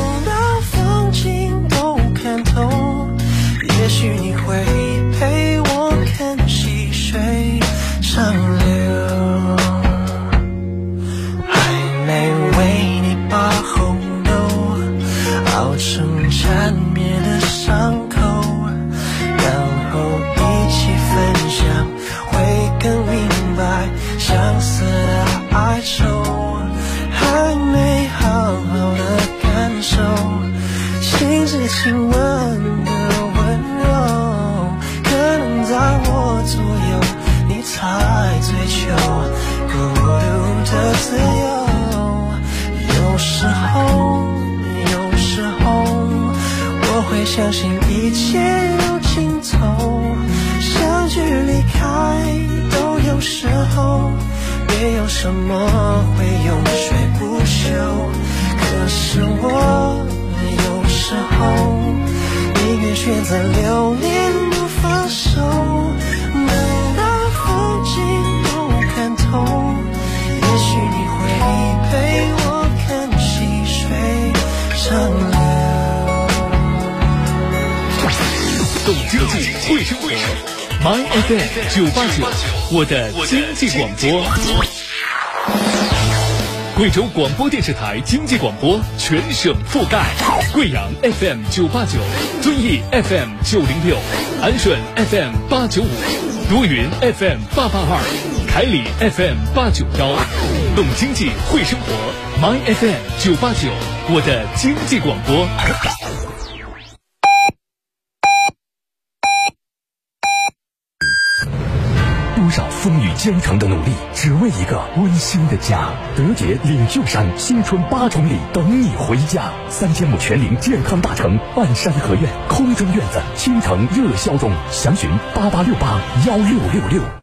么会永垂不朽。可是我有时候宁愿选择留恋不放手，等到风景都看透，也许你会陪我看细水长流。懂经济，会生活，My FM 九八九，我的经济广播。贵州广播电视台经济广播全省覆盖，贵阳 FM 九八九，遵义 FM 九零六，安顺 FM 八九五，都匀 FM 八八二，凯里 FM 八九幺。懂经济，会生活，My FM 九八九，我的经济广播。少风雨兼程的努力，只为一个温馨的家。德杰领袖山新春八重礼，等你回家。三千亩全龄健康大城半山合院空中院子，倾城热销中，详询八八六八幺六六六。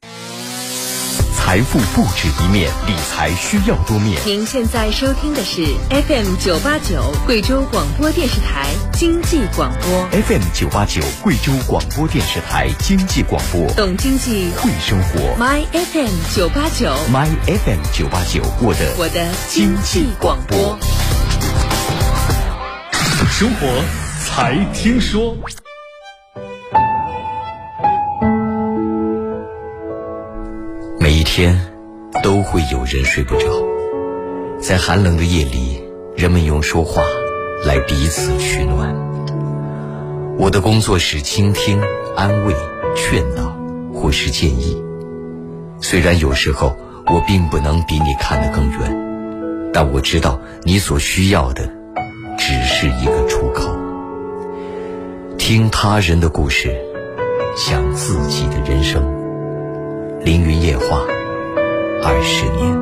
财富不止一面，理财需要多面。您现在收听的是 FM 九八九贵州广播电视台经济广播，FM 九八九贵州广播电视台经济广播，懂经济会生活。My FM 九八九 My FM 九八九，我的我的经济广播。生活才听说。天都会有人睡不着，在寒冷的夜里，人们用说话来彼此取暖。我的工作是倾听、安慰、劝导或是建议。虽然有时候我并不能比你看得更远，但我知道你所需要的只是一个出口。听他人的故事，想自己的人生。凌云夜话，二十年。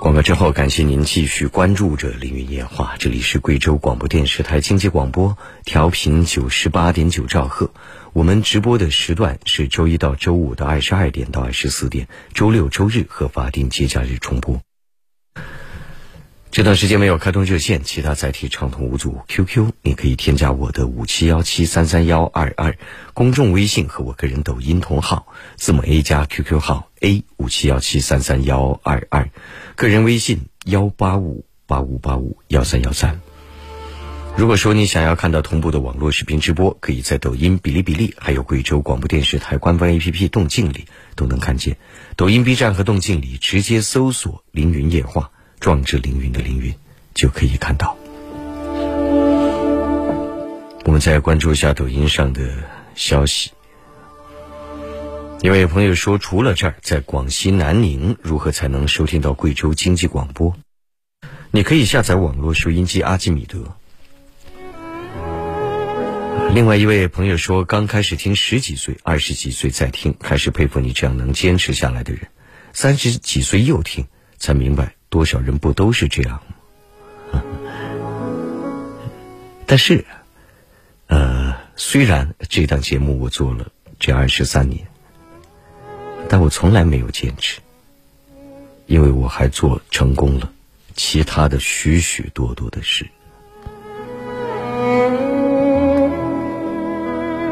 广告之后，感谢您继续关注着凌云夜话，这里是贵州广播电视台经济广播，调频九十八点九兆赫。我们直播的时段是周一到周五的二十二点到二十四点，周六、周日和法定节假日重播。这段时间没有开通热线，其他载体畅通无阻。QQ，你可以添加我的五七幺七三三幺二二，公众微信和我个人抖音同号，字母 A 加 QQ 号 A 五七幺七三三幺二二，个人微信幺八五八五八五幺三幺三。如果说你想要看到同步的网络视频直播，可以在抖音、哔哩哔哩，还有贵州广播电视台官方 APP 动静里都能看见。抖音、B 站和动静里直接搜索“凌云夜话”。壮志凌云的凌云，就可以看到。我们再关注一下抖音上的消息。一位朋友说，除了这儿，在广西南宁，如何才能收听到贵州经济广播？你可以下载网络收音机阿基米德。另外一位朋友说，刚开始听十几岁、二十几岁再听，开始佩服你这样能坚持下来的人。三十几岁又听，才明白。多少人不都是这样吗？但是，呃，虽然这档节目我做了这二十三年，但我从来没有坚持，因为我还做成功了其他的许许多多的事。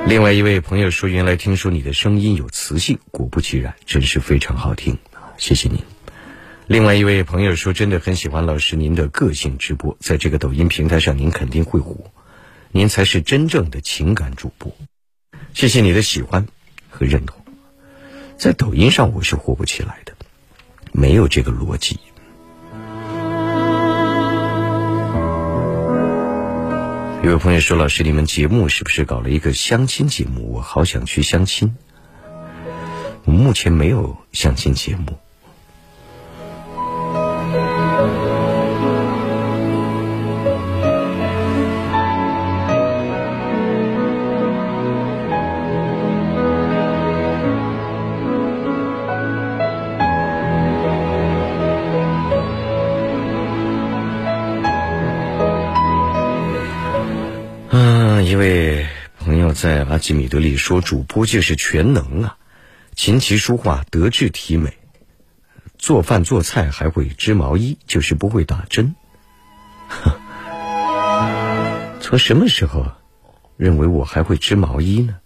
另外一位朋友说：“原来听说你的声音有磁性，果不其然，真是非常好听谢谢您。”另外一位朋友说：“真的很喜欢老师您的个性直播，在这个抖音平台上，您肯定会火，您才是真正的情感主播。”谢谢你的喜欢和认同。在抖音上我是火不起来的，没有这个逻辑。有位朋友说：“老师，你们节目是不是搞了一个相亲节目？我好想去相亲。我目前没有相亲节目。”一位朋友在阿基米德里说：“主播就是全能啊，琴棋书画德智体美，做饭做菜还会织毛衣，就是不会打针。”从什么时候认为我还会织毛衣呢？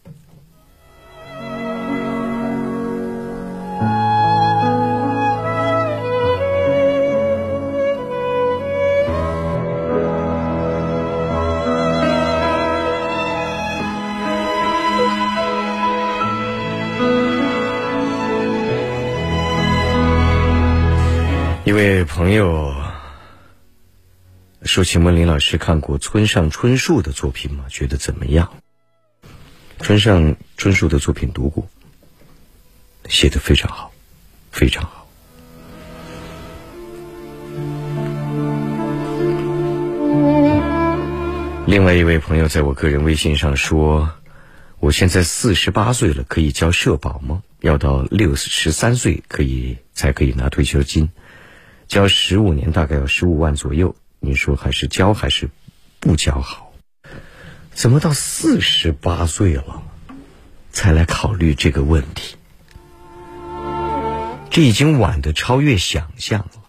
一位朋友说：“请问林老师看过村上春树的作品吗？觉得怎么样？”村上春树的作品读过，写的非常好，非常好。另外一位朋友在我个人微信上说：“我现在四十八岁了，可以交社保吗？要到六十三岁可以才可以拿退休金。”交十五年大概要十五万左右，你说还是交还是不交好？怎么到四十八岁了才来考虑这个问题？这已经晚的超越想象了，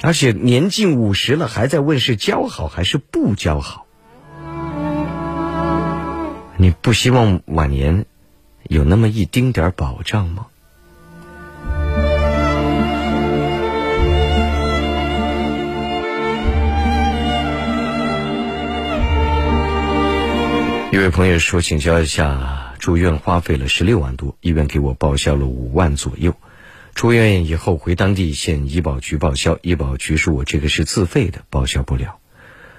而且年近五十了还在问是交好还是不交好？你不希望晚年有那么一丁点保障吗？一位朋友说：“请教一下，住院花费了十六万多，医院给我报销了五万左右。出院以后回当地县医保局报销，医保局说我这个是自费的，报销不了。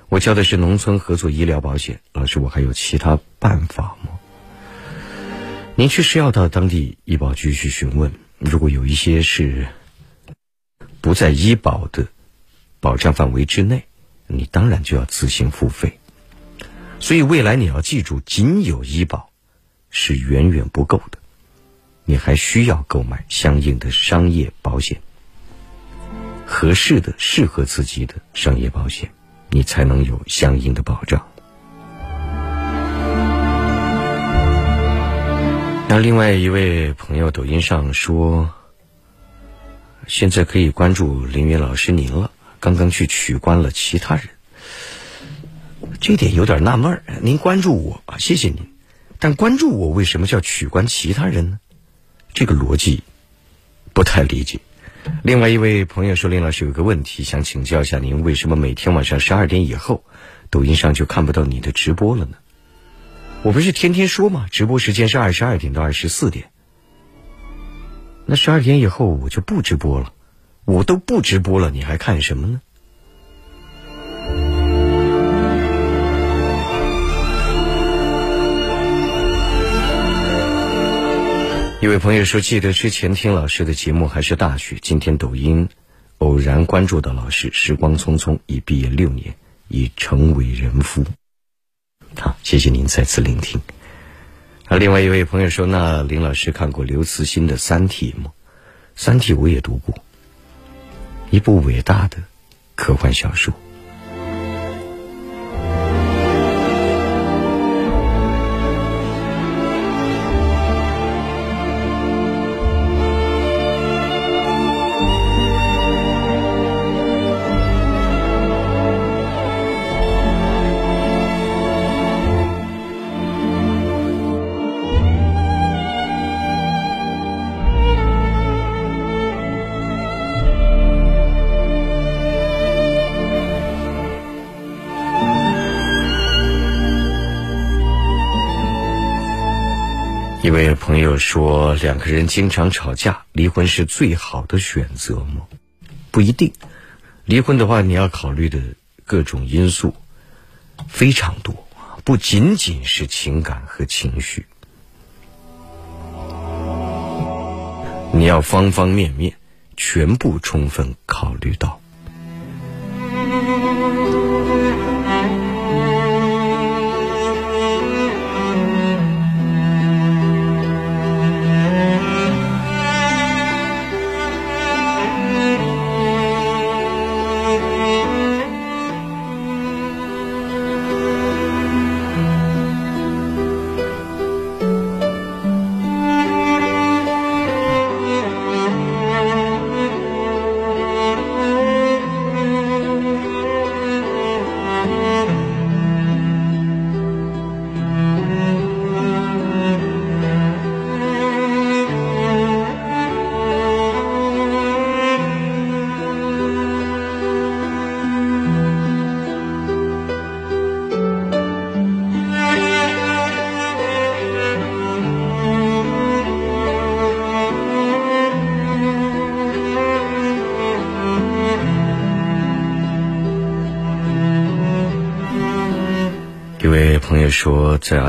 我交的是农村合作医疗保险。老师，我还有其他办法吗？您确实要到当地医保局去询问，如果有一些是不在医保的保障范围之内，你当然就要自行付费。”所以，未来你要记住，仅有医保是远远不够的，你还需要购买相应的商业保险，合适的、适合自己的商业保险，你才能有相应的保障。那另外一位朋友抖音上说，现在可以关注林云老师您了，刚刚去取关了其他人。这点有点纳闷，您关注我啊，谢谢您，但关注我为什么叫取关其他人呢？这个逻辑不太理解。另外一位朋友说：“林老师有个问题想请教一下您，为什么每天晚上十二点以后，抖音上就看不到你的直播了呢？我不是天天说吗？直播时间是二十二点到二十四点。那十二点以后我就不直播了，我都不直播了，你还看什么呢？”一位朋友说：“记得之前听老师的节目还是大学，今天抖音偶然关注到老师。时光匆匆，已毕业六年，已成为人夫。好，谢谢您再次聆听。啊，另外一位朋友说：那林老师看过刘慈欣的《三体》吗？《三体》我也读过，一部伟大的科幻小说。”位朋友说，两个人经常吵架，离婚是最好的选择吗？不一定。离婚的话，你要考虑的各种因素非常多，不仅仅是情感和情绪，你要方方面面全部充分考虑到。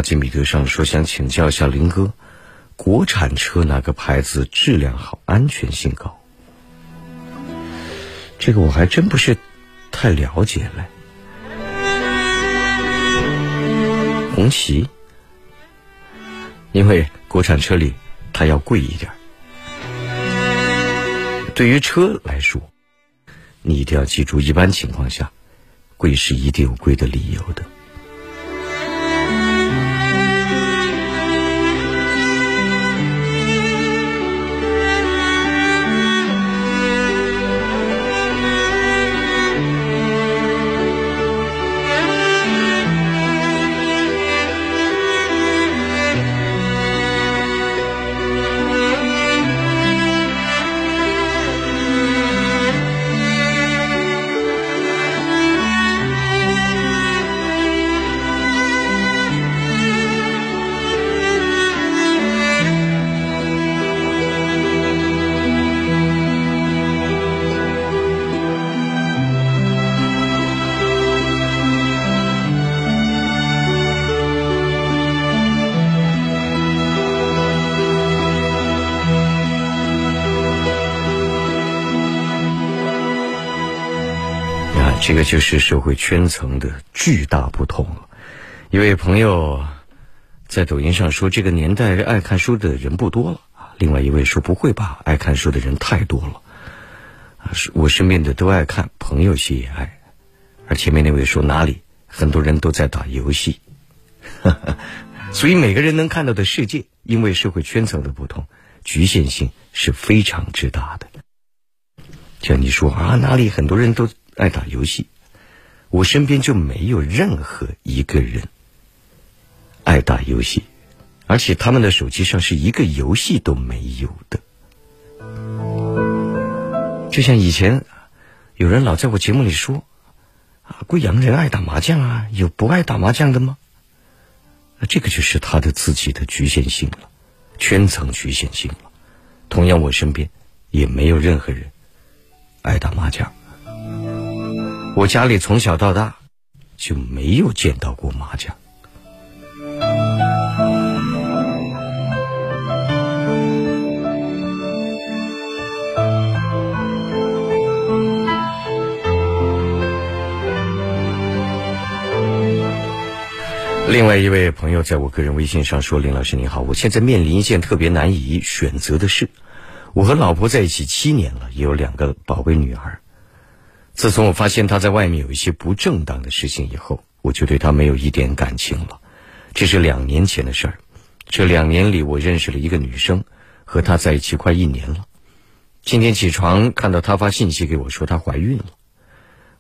金，米德上说，想请教一下林哥，国产车哪个牌子质量好、安全性高？这个我还真不是太了解嘞。红旗，因为国产车里它要贵一点。对于车来说，你一定要记住，一般情况下，贵是一定有贵的理由的。就是社会圈层的巨大不同了。一位朋友在抖音上说：“这个年代爱看书的人不多了。”另外一位说：“不会吧，爱看书的人太多了。”我身边的都爱看，朋友些也爱。而前面那位说：“哪里？很多人都在打游戏。”所以每个人能看到的世界，因为社会圈层的不同，局限性是非常之大的。像你说啊，哪里很多人都。爱打游戏，我身边就没有任何一个人爱打游戏，而且他们的手机上是一个游戏都没有的。就像以前有人老在我节目里说：“啊，贵阳人爱打麻将啊，有不爱打麻将的吗？”那这个就是他的自己的局限性了，圈层局限性了。同样，我身边也没有任何人爱打麻将。我家里从小到大就没有见到过麻将。另外一位朋友在我个人微信上说：“林老师你好，我现在面临一件特别难以选择的事。我和老婆在一起七年了，也有两个宝贝女儿。”自从我发现他在外面有一些不正当的事情以后，我就对他没有一点感情了。这是两年前的事儿。这两年里，我认识了一个女生，和她在一起快一年了。今天起床看到她发信息给我说她怀孕了，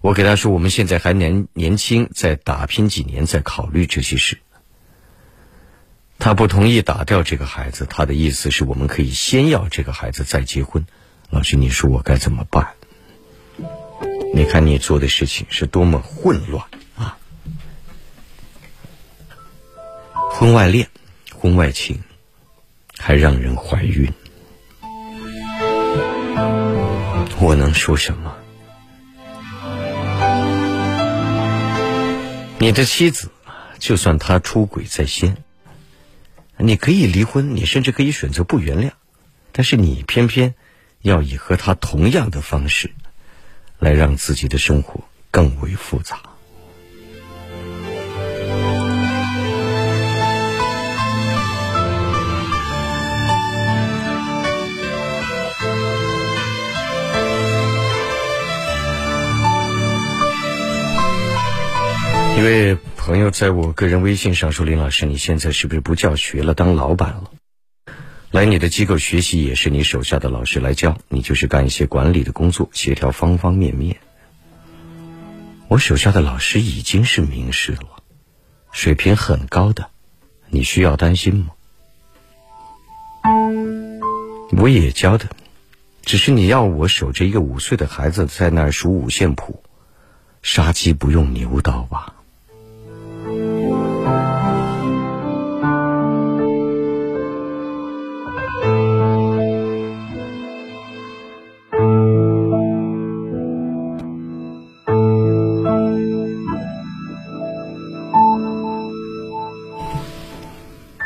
我给她说我们现在还年年轻，再打拼几年再考虑这些事。她不同意打掉这个孩子，她的意思是我们可以先要这个孩子再结婚。老师，你说我该怎么办？你看，你做的事情是多么混乱啊！婚外恋、婚外情，还让人怀孕。我能说什么？你的妻子，就算她出轨在先，你可以离婚，你甚至可以选择不原谅，但是你偏偏要以和她同样的方式，来让自己的生活更为复杂。一位朋友在我个人微信上说：“林老师，你现在是不是不教学了，当老板了？来你的机构学习也是你手下的老师来教，你就是干一些管理的工作，协调方方面面。我手下的老师已经是名师了，水平很高的，你需要担心吗？我也教的，只是你要我守着一个五岁的孩子在那儿数五线谱，杀鸡不用牛刀吧？”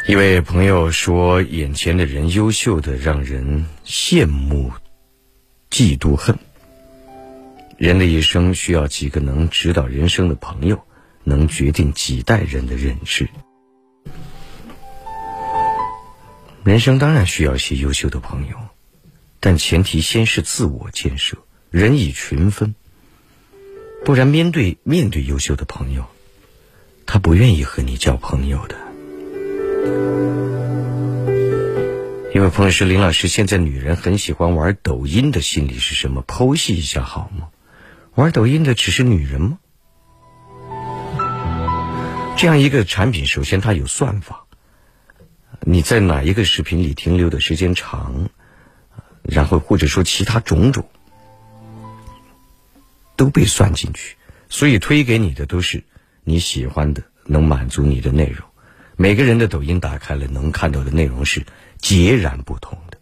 一位朋友说：“眼前的人优秀的让人羡慕、嫉妒、恨。人的一生需要几个能指导人生的朋友，能决定几代人的认知。人生当然需要一些优秀的朋友，但前提先是自我建设，人以群分。不然，面对面对优秀的朋友，他不愿意和你交朋友的。”一位朋友说：“林老师，现在女人很喜欢玩抖音的心理是什么？剖析一下好吗？玩抖音的只是女人吗？这样一个产品，首先它有算法，你在哪一个视频里停留的时间长，然后或者说其他种种，都被算进去，所以推给你的都是你喜欢的，能满足你的内容。每个人的抖音打开了，能看到的内容是。”截然不同的，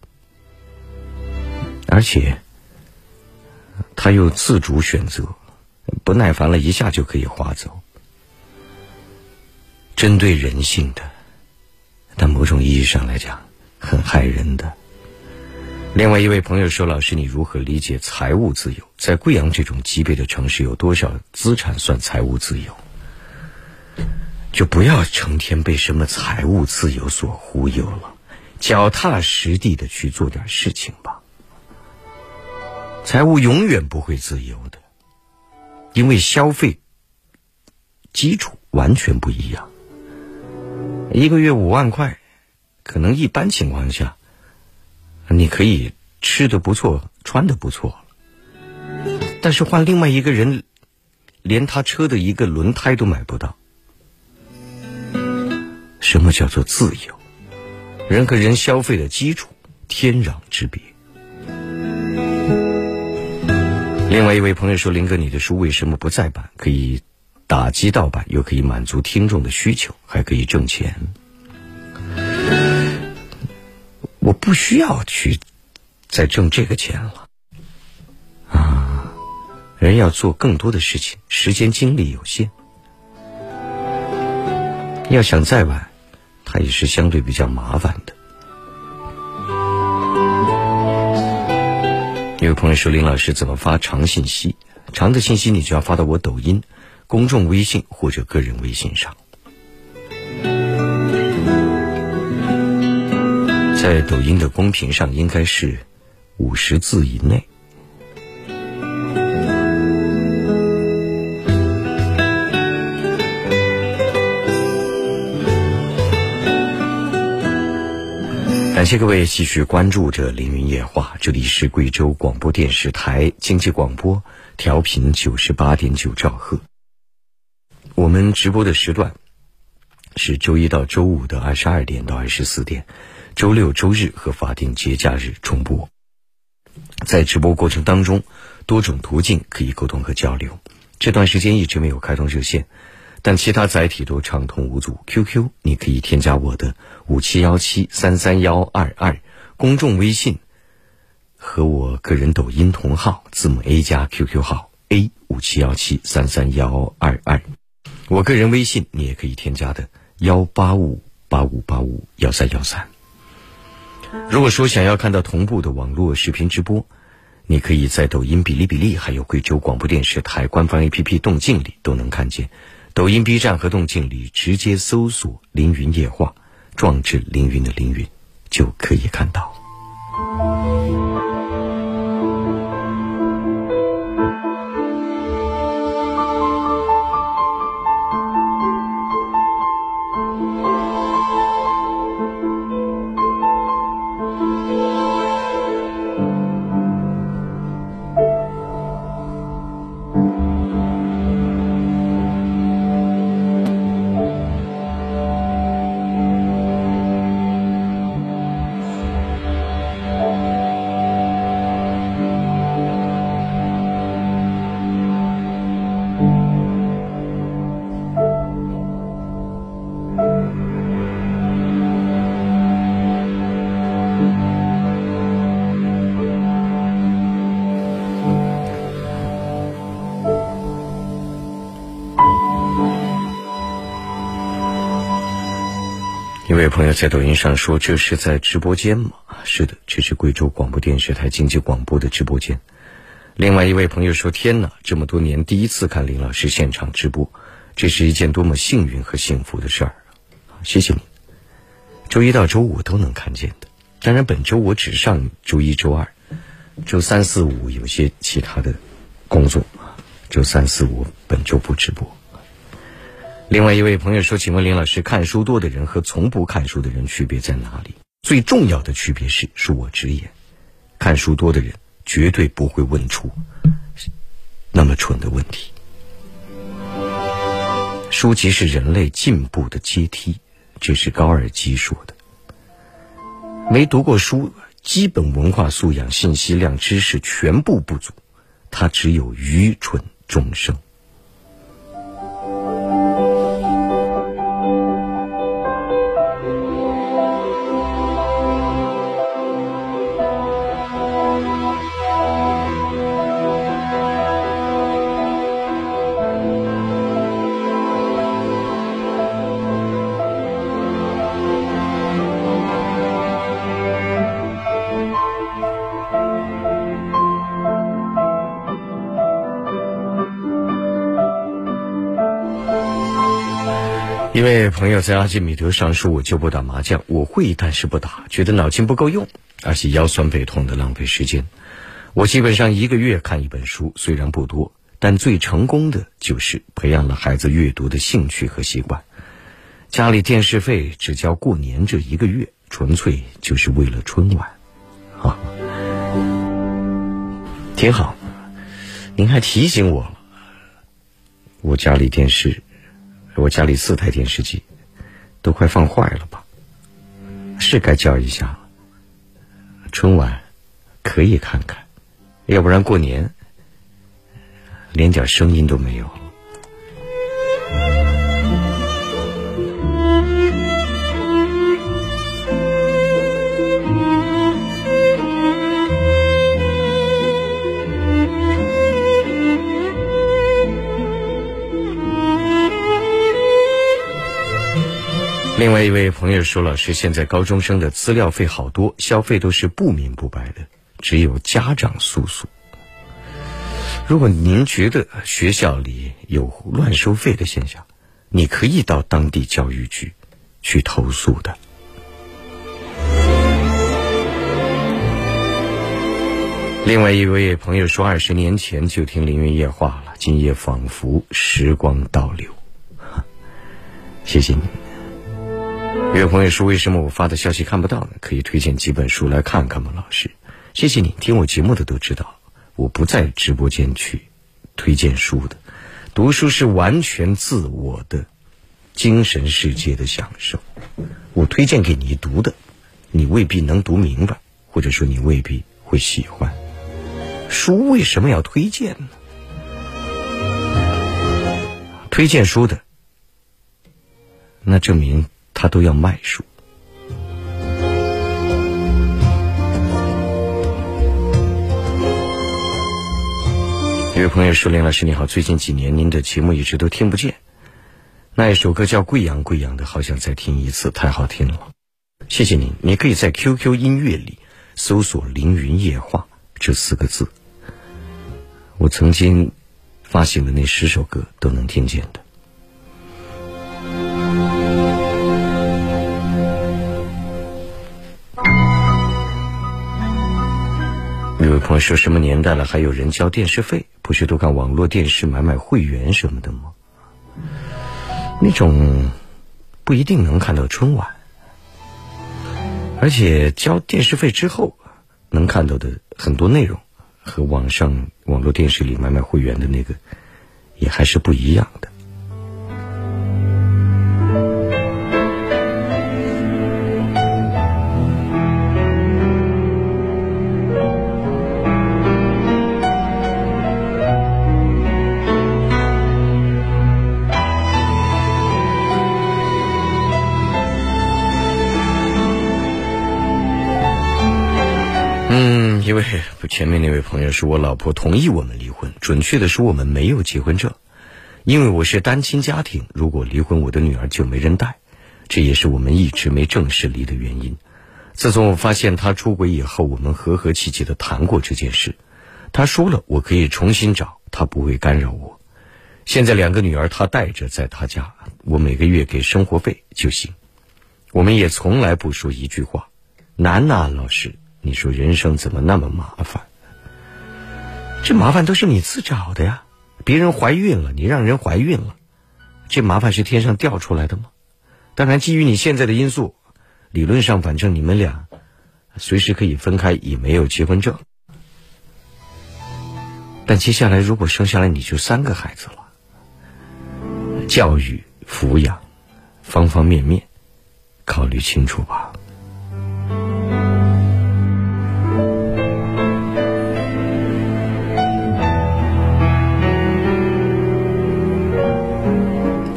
而且他又自主选择，不耐烦了一下就可以划走。针对人性的，但某种意义上来讲，很害人的。另外一位朋友说：“老师，你如何理解财务自由？在贵阳这种级别的城市，有多少资产算财务自由？就不要成天被什么财务自由所忽悠了。”脚踏实地的去做点事情吧。财务永远不会自由的，因为消费基础完全不一样。一个月五万块，可能一般情况下，你可以吃的不错，穿的不错但是换另外一个人，连他车的一个轮胎都买不到。什么叫做自由？人和人消费的基础天壤之别。另外一位朋友说：“林哥，你的书为什么不再版？可以打击盗版，又可以满足听众的需求，还可以挣钱。我不需要去再挣这个钱了。啊，人要做更多的事情，时间精力有限，要想再晚。”它也是相对比较麻烦的。有朋友说：“林老师怎么发长信息？长的信息你就要发到我抖音、公众微信或者个人微信上，在抖音的公屏上应该是五十字以内。”感谢各位继续关注着《凌云夜话》，这里是贵州广播电视台经济广播，调频九十八点九兆赫。我们直播的时段是周一到周五的二十二点到二十四点，周六、周日和法定节假日重播。在直播过程当中，多种途径可以沟通和交流。这段时间一直没有开通热线。但其他载体都畅通无阻。QQ 你可以添加我的五七幺七三三幺二二公众微信，和我个人抖音同号字母 A 加 QQ 号 A 五七幺七三三幺二二，我个人微信你也可以添加的幺八五八五八五幺三幺三。如果说想要看到同步的网络视频直播，你可以在抖音、哔哩哔哩还有贵州广播电视台官方 APP 动静里都能看见。抖音、B 站和动静里直接搜索“凌云夜话”，壮志凌云的凌云，就可以看到。朋友在抖音上说：“这是在直播间吗？”是的，这是贵州广播电视台经济广播的直播间。另外一位朋友说：“天哪，这么多年第一次看林老师现场直播，这是一件多么幸运和幸福的事儿啊！谢谢你。周一到周五都能看见的，当然本周我只上周一周二，周三四五有些其他的工作，周三四五本周不直播。”另外一位朋友说：“请问林老师，看书多的人和从不看书的人区别在哪里？最重要的区别是，恕我直言，看书多的人绝对不会问出那么蠢的问题。书籍是人类进步的阶梯，这是高尔基说的。没读过书，基本文化素养、信息量、知识全部不足，他只有愚蠢终生。”一位朋友在阿基米德上说：“我就不打麻将，我会，但是不打，觉得脑筋不够用，而且腰酸背痛的，浪费时间。我基本上一个月看一本书，虽然不多，但最成功的就是培养了孩子阅读的兴趣和习惯。家里电视费只交过年这一个月，纯粹就是为了春晚，啊，挺好。您还提醒我，我家里电视。”我家里四台电视机，都快放坏了吧？是该叫一下了。春晚可以看看，要不然过年连点声音都没有。另外一位朋友说：“老师，现在高中生的资料费好多，消费都是不明不白的，只有家长诉诉。如果您觉得学校里有乱收费的现象，你可以到当地教育局去投诉的。”另外一位朋友说：“二十年前就听《凌云夜话》了，今夜仿佛时光倒流。”谢谢你。有朋友说：“为什么我发的消息看不到呢？可以推荐几本书来看看吗？”老师，谢谢你。听我节目的都知道，我不在直播间去推荐书的。读书是完全自我的精神世界的享受。我推荐给你读的，你未必能读明白，或者说你未必会喜欢。书为什么要推荐呢？推荐书的那证明他都要卖书。一位朋友说：“林老师你好，最近几年您的节目一直都听不见。那一首歌叫《贵阳贵阳》的，好想再听一次，太好听了。谢谢您，你可以在 QQ 音乐里搜索‘凌云夜话’这四个字，我曾经发行的那十首歌都能听见的。”有朋友说：“什么年代了，还有人交电视费？不是都看网络电视买买会员什么的吗？那种不一定能看到春晚，而且交电视费之后能看到的很多内容，和网上网络电视里买买会员的那个也还是不一样的。”前面那位朋友是我老婆同意我们离婚，准确的说我们没有结婚证。因为我是单亲家庭，如果离婚，我的女儿就没人带，这也是我们一直没正式离的原因。自从我发现他出轨以后，我们和和气气的谈过这件事。他说了，我可以重新找，他不会干扰我。现在两个女儿他带着在他家，我每个月给生活费就行。我们也从来不说一句话。难呐，老师。你说人生怎么那么麻烦？这麻烦都是你自找的呀！别人怀孕了，你让人怀孕了，这麻烦是天上掉出来的吗？当然，基于你现在的因素，理论上反正你们俩随时可以分开，也没有结婚证。但接下来如果生下来你就三个孩子了，教育、抚养，方方面面，考虑清楚吧。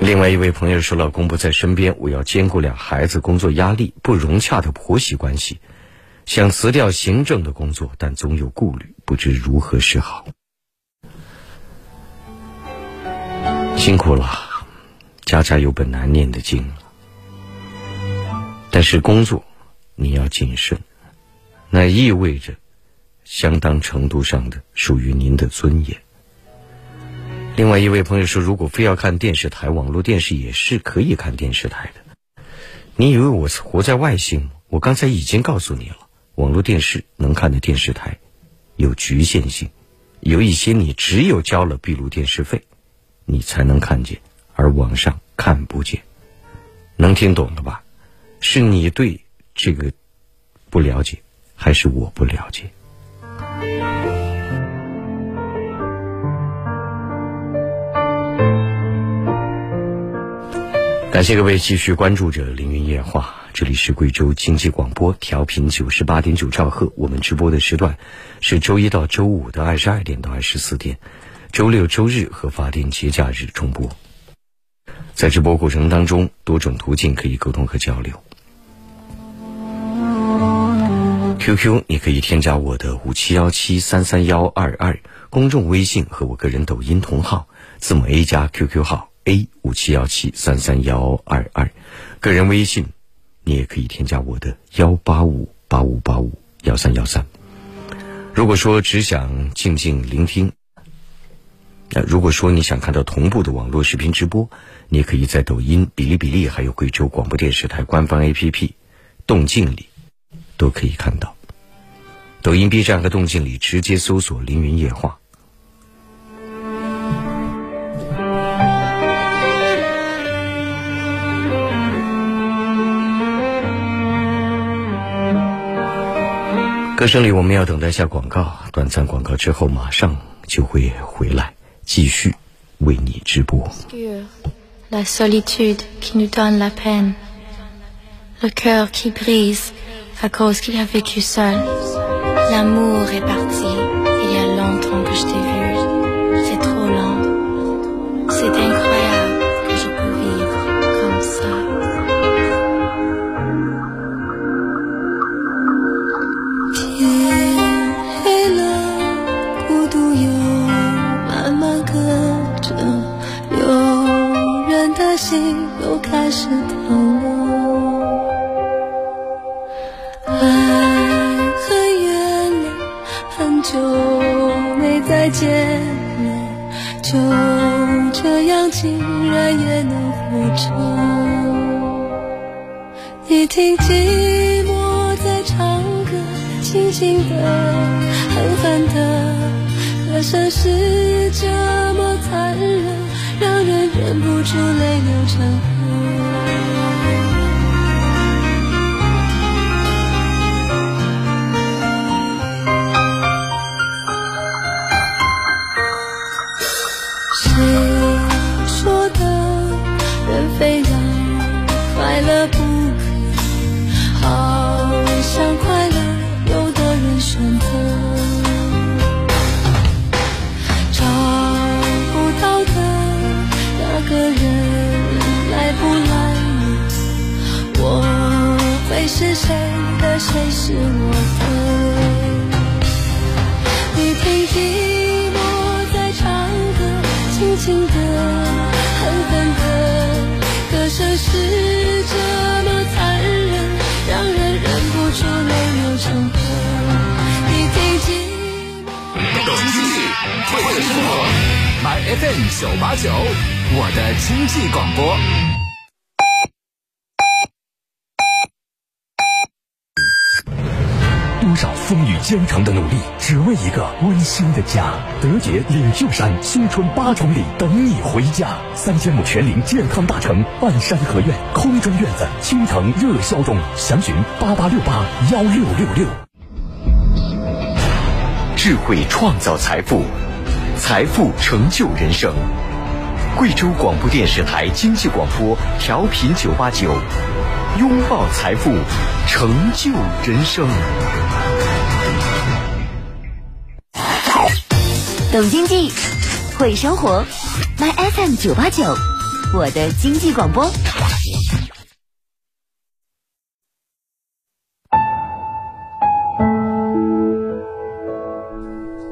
另外一位朋友说：“老公不在身边，我要兼顾俩孩子，工作压力不融洽的婆媳关系，想辞掉行政的工作，但总有顾虑，不知如何是好。辛苦了，家家有本难念的经。但是工作你要谨慎，那意味着相当程度上的属于您的尊严。”另外一位朋友说：“如果非要看电视台，网络电视也是可以看电视台的。你以为我是活在外星吗？我刚才已经告诉你了，网络电视能看的电视台有局限性，有一些你只有交了闭路电视费，你才能看见，而网上看不见。能听懂了吧？是你对这个不了解，还是我不了解？”感谢各位继续关注着《凌云夜话》，这里是贵州经济广播，调频九十八点九兆赫。我们直播的时段是周一到周五的二十二点到二十四点，周六、周日和法定节假日重播。在直播过程当中，多种途径可以沟通和交流。QQ 你可以添加我的五七幺七三三幺二二，公众微信和我个人抖音同号，字母 A 加 QQ 号。A 五七幺七三三幺二二，个人微信，你也可以添加我的幺八五八五八五幺三幺三。如果说只想静静聆听，那如果说你想看到同步的网络视频直播，你可以在抖音、哔哩哔哩还有贵州广播电视台官方 APP 动静里都可以看到。抖音、B 站和动静里直接搜索“凌云夜话”。歌声里，我们要等待下广告。短暂广告之后，马上就会回来，继续为你直播。La solitude qui nous donne la peine, le cœur qui brise à cause qu'il a vécu seul. L'amour est parti. 新的家。德杰领袖山新春八重礼，等你回家。三千亩全龄健康大城半山合院空中院子，倾城热销中，详询八八六八幺六六六。智慧创造财富，财富成就人生。贵州广播电视台经济广播调频九八九，拥抱财富，成就人生。懂经济，会生活，My FM 九八九，我的经济广播。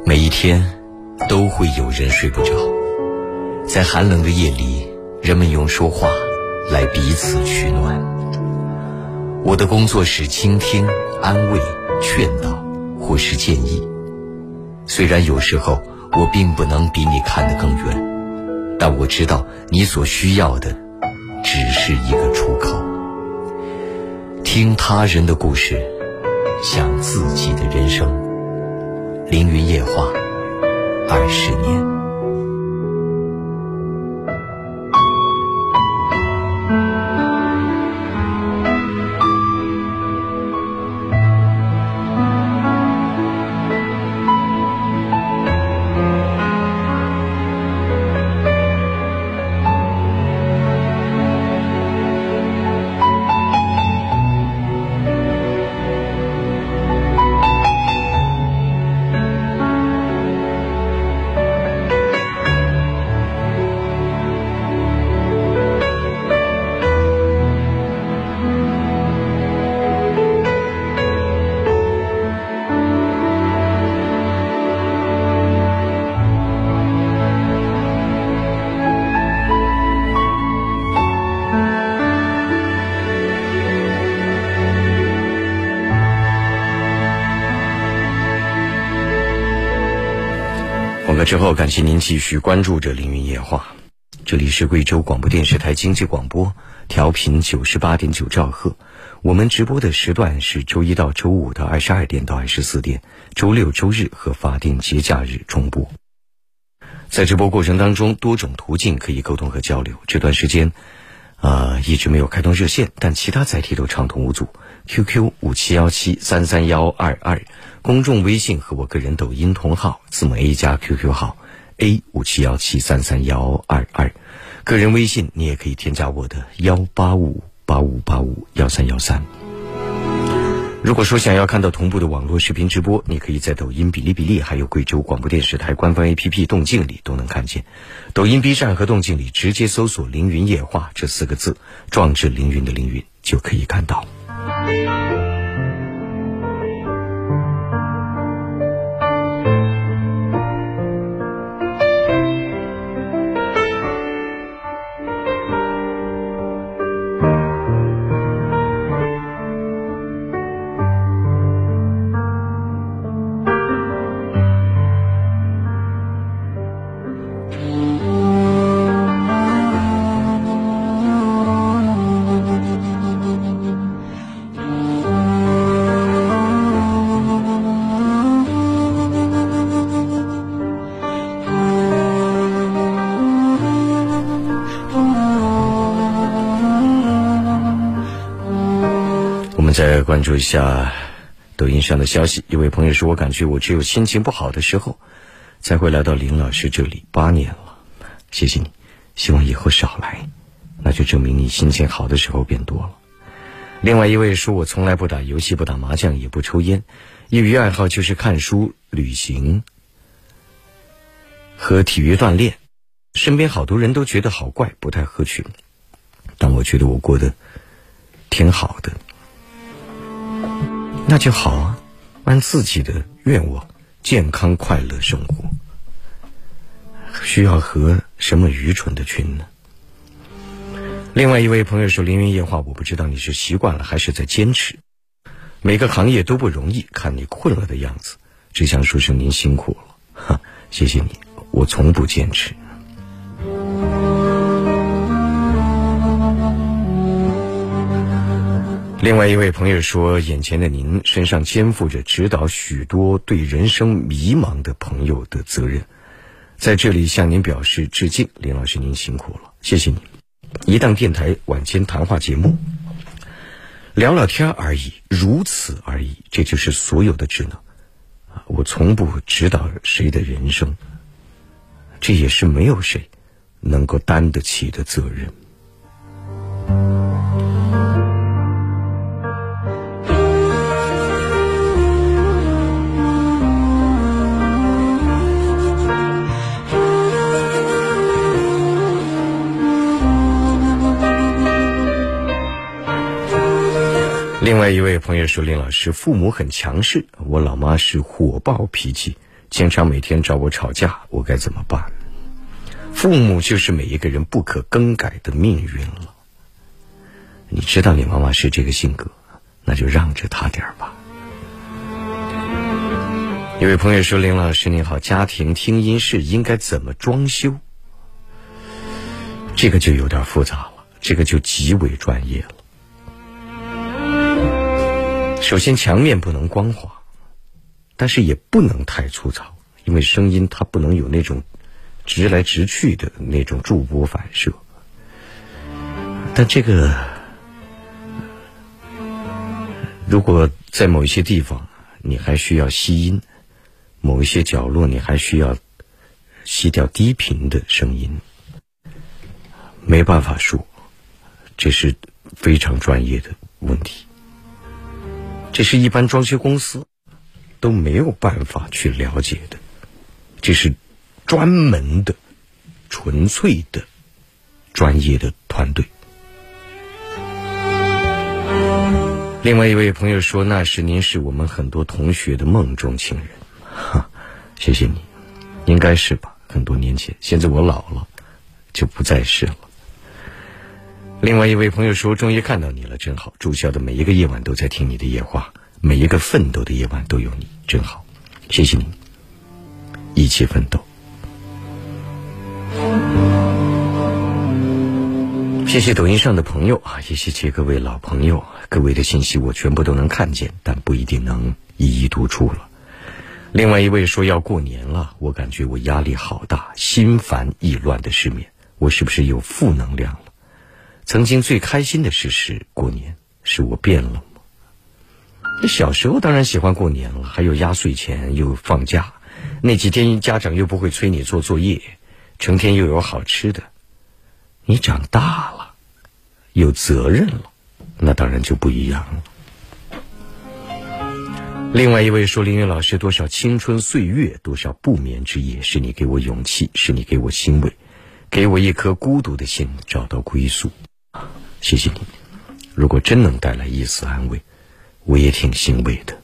每一天都会有人睡不着，在寒冷的夜里，人们用说话来彼此取暖。我的工作是倾听、安慰、劝导或是建议。虽然有时候我并不能比你看得更远，但我知道你所需要的只是一个出口。听他人的故事，想自己的人生。凌云夜话，二十年。之后，感谢您继续关注着《凌云夜话》，这里是贵州广播电视台经济广播，调频九十八点九兆赫。我们直播的时段是周一到周五的二十二点到二十四点，周六、周日和法定节假日重播。在直播过程当中，多种途径可以沟通和交流。这段时间，呃，一直没有开通热线，但其他载体都畅通无阻。QQ 五七幺七三三幺二二，公众微信和我个人抖音同号字母 A 加 QQ 号 A 五七幺七三三幺二二，个人微信你也可以添加我的幺八五八五八五幺三幺三。如果说想要看到同步的网络视频直播，你可以在抖音、哔哩哔哩还有贵州广播电视台官方 APP 动静里都能看见。抖音、B 站和动静里直接搜索“凌云夜话”这四个字，壮志凌云的凌云就可以看到。再关注一下抖音上的消息，一位朋友说：“我感觉我只有心情不好的时候，才会来到林老师这里。八年了，谢谢你，希望以后少来，那就证明你心情好的时候变多了。”另外一位说：“我从来不打游戏，不打麻将，也不抽烟，业余爱好就是看书、旅行和体育锻炼。身边好多人都觉得好怪，不太合群，但我觉得我过得挺好的。”那就好啊，按自己的愿望，健康快乐生活。需要和什么愚蠢的群呢？另外一位朋友说：“凌云夜话，我不知道你是习惯了还是在坚持。每个行业都不容易，看你困了的样子，只想说声您辛苦了，哈，谢谢你，我从不坚持。”另外一位朋友说：“眼前的您身上肩负着指导许多对人生迷茫的朋友的责任，在这里向您表示致敬，林老师您辛苦了，谢谢你。一档电台晚间谈话节目，聊聊天而已，如此而已，这就是所有的职能。啊我从不指导谁的人生，这也是没有谁能够担得起的责任。”另外一位朋友说：“林老师，父母很强势，我老妈是火爆脾气，经常每天找我吵架，我该怎么办？”父母就是每一个人不可更改的命运了。你知道你妈妈是这个性格，那就让着她点儿吧。一位朋友说：“林老师您好，家庭听音室应该怎么装修？”这个就有点复杂了，这个就极为专业了。首先，墙面不能光滑，但是也不能太粗糙，因为声音它不能有那种直来直去的那种驻波反射。但这个，如果在某一些地方你还需要吸音，某一些角落你还需要吸掉低频的声音，没办法说，这是非常专业的问题。这是一般装修公司都没有办法去了解的，这是专门的、纯粹的、专业的团队。另外一位朋友说：“那是您是我们很多同学的梦中情人。”哈，谢谢你，应该是吧？很多年前，现在我老了，就不再是了。另外一位朋友说：“终于看到你了，真好！住校的每一个夜晚都在听你的夜话，每一个奋斗的夜晚都有你，真好！谢谢你，一起奋斗。谢谢抖音上的朋友啊，也谢谢各位老朋友，各位的信息我全部都能看见，但不一定能一一读出了。另外一位说要过年了，我感觉我压力好大，心烦意乱的失眠，我是不是有负能量？”曾经最开心的事是过年，是我变了吗？小时候当然喜欢过年了，还有压岁钱，又放假，那几天家长又不会催你做作业，成天又有好吃的。你长大了，有责任了，那当然就不一样了。另外一位说：“林云老师，多少青春岁月，多少不眠之夜，是你给我勇气，是你给我欣慰，给我一颗孤独的心，找到归宿。”谢谢你，如果真能带来一丝安慰，我也挺欣慰的。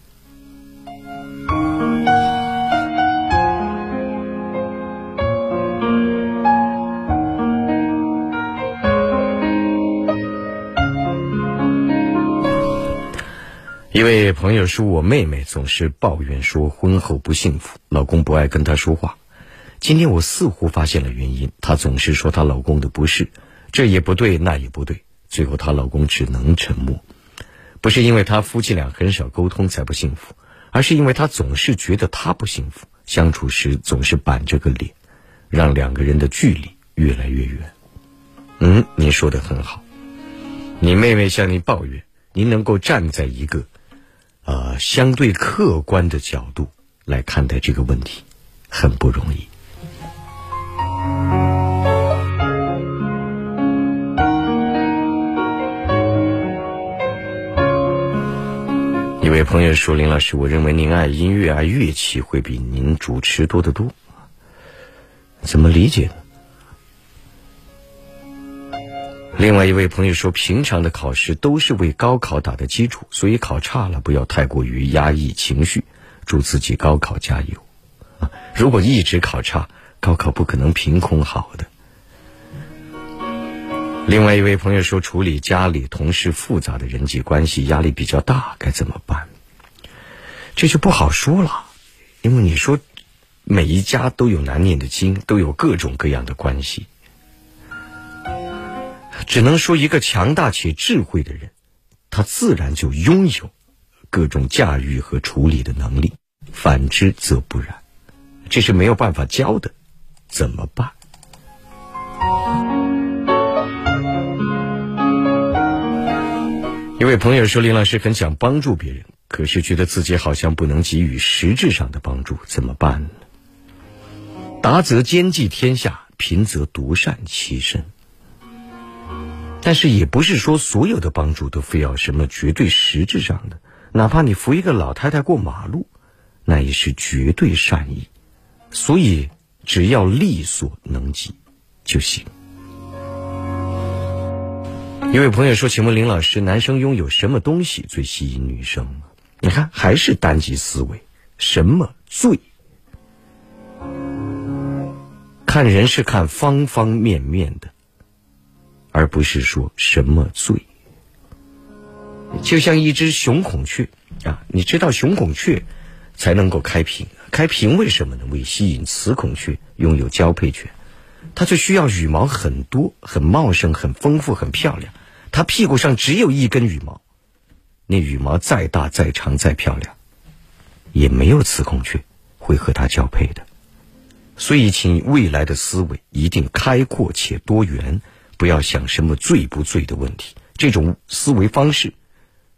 一位朋友说：“我妹妹总是抱怨说婚后不幸福，老公不爱跟她说话。今天我似乎发现了原因，她总是说她老公的不是，这也不对，那也不对。”最后，她老公只能沉默，不是因为他夫妻俩很少沟通才不幸福，而是因为他总是觉得他不幸福，相处时总是板着个脸，让两个人的距离越来越远。嗯，你说的很好，你妹妹向你抱怨，您能够站在一个呃相对客观的角度来看待这个问题，很不容易。位朋友说：“林老师，我认为您爱音乐、爱乐器会比您主持多得多，怎么理解呢？”另外一位朋友说：“平常的考试都是为高考打的基础，所以考差了不要太过于压抑情绪，祝自己高考加油。如果一直考差，高考不可能凭空好的。”另外一位朋友说：“处理家里同事复杂的人际关系，压力比较大，该怎么办？”这就不好说了，因为你说每一家都有难念的经，都有各种各样的关系。只能说，一个强大且智慧的人，他自然就拥有各种驾驭和处理的能力；反之则不然，这是没有办法教的，怎么办？一位朋友说：“林老师很想帮助别人，可是觉得自己好像不能给予实质上的帮助，怎么办呢？”达则兼济天下，贫则独善其身。但是也不是说所有的帮助都非要什么绝对实质上的，哪怕你扶一个老太太过马路，那也是绝对善意。所以只要力所能及就行。一位朋友说：“请问林老师，男生拥有什么东西最吸引女生？你看，还是单极思维，什么最？看人是看方方面面的。”而不是说什么最，就像一只雄孔雀啊，你知道雄孔雀才能够开屏，开屏为什么呢？为吸引雌孔雀拥有交配权，它就需要羽毛很多、很茂盛、很丰富、很漂亮。它屁股上只有一根羽毛，那羽毛再大、再长、再漂亮，也没有雌孔雀会和它交配的。所以，请未来的思维一定开阔且多元。不要想什么罪不罪的问题，这种思维方式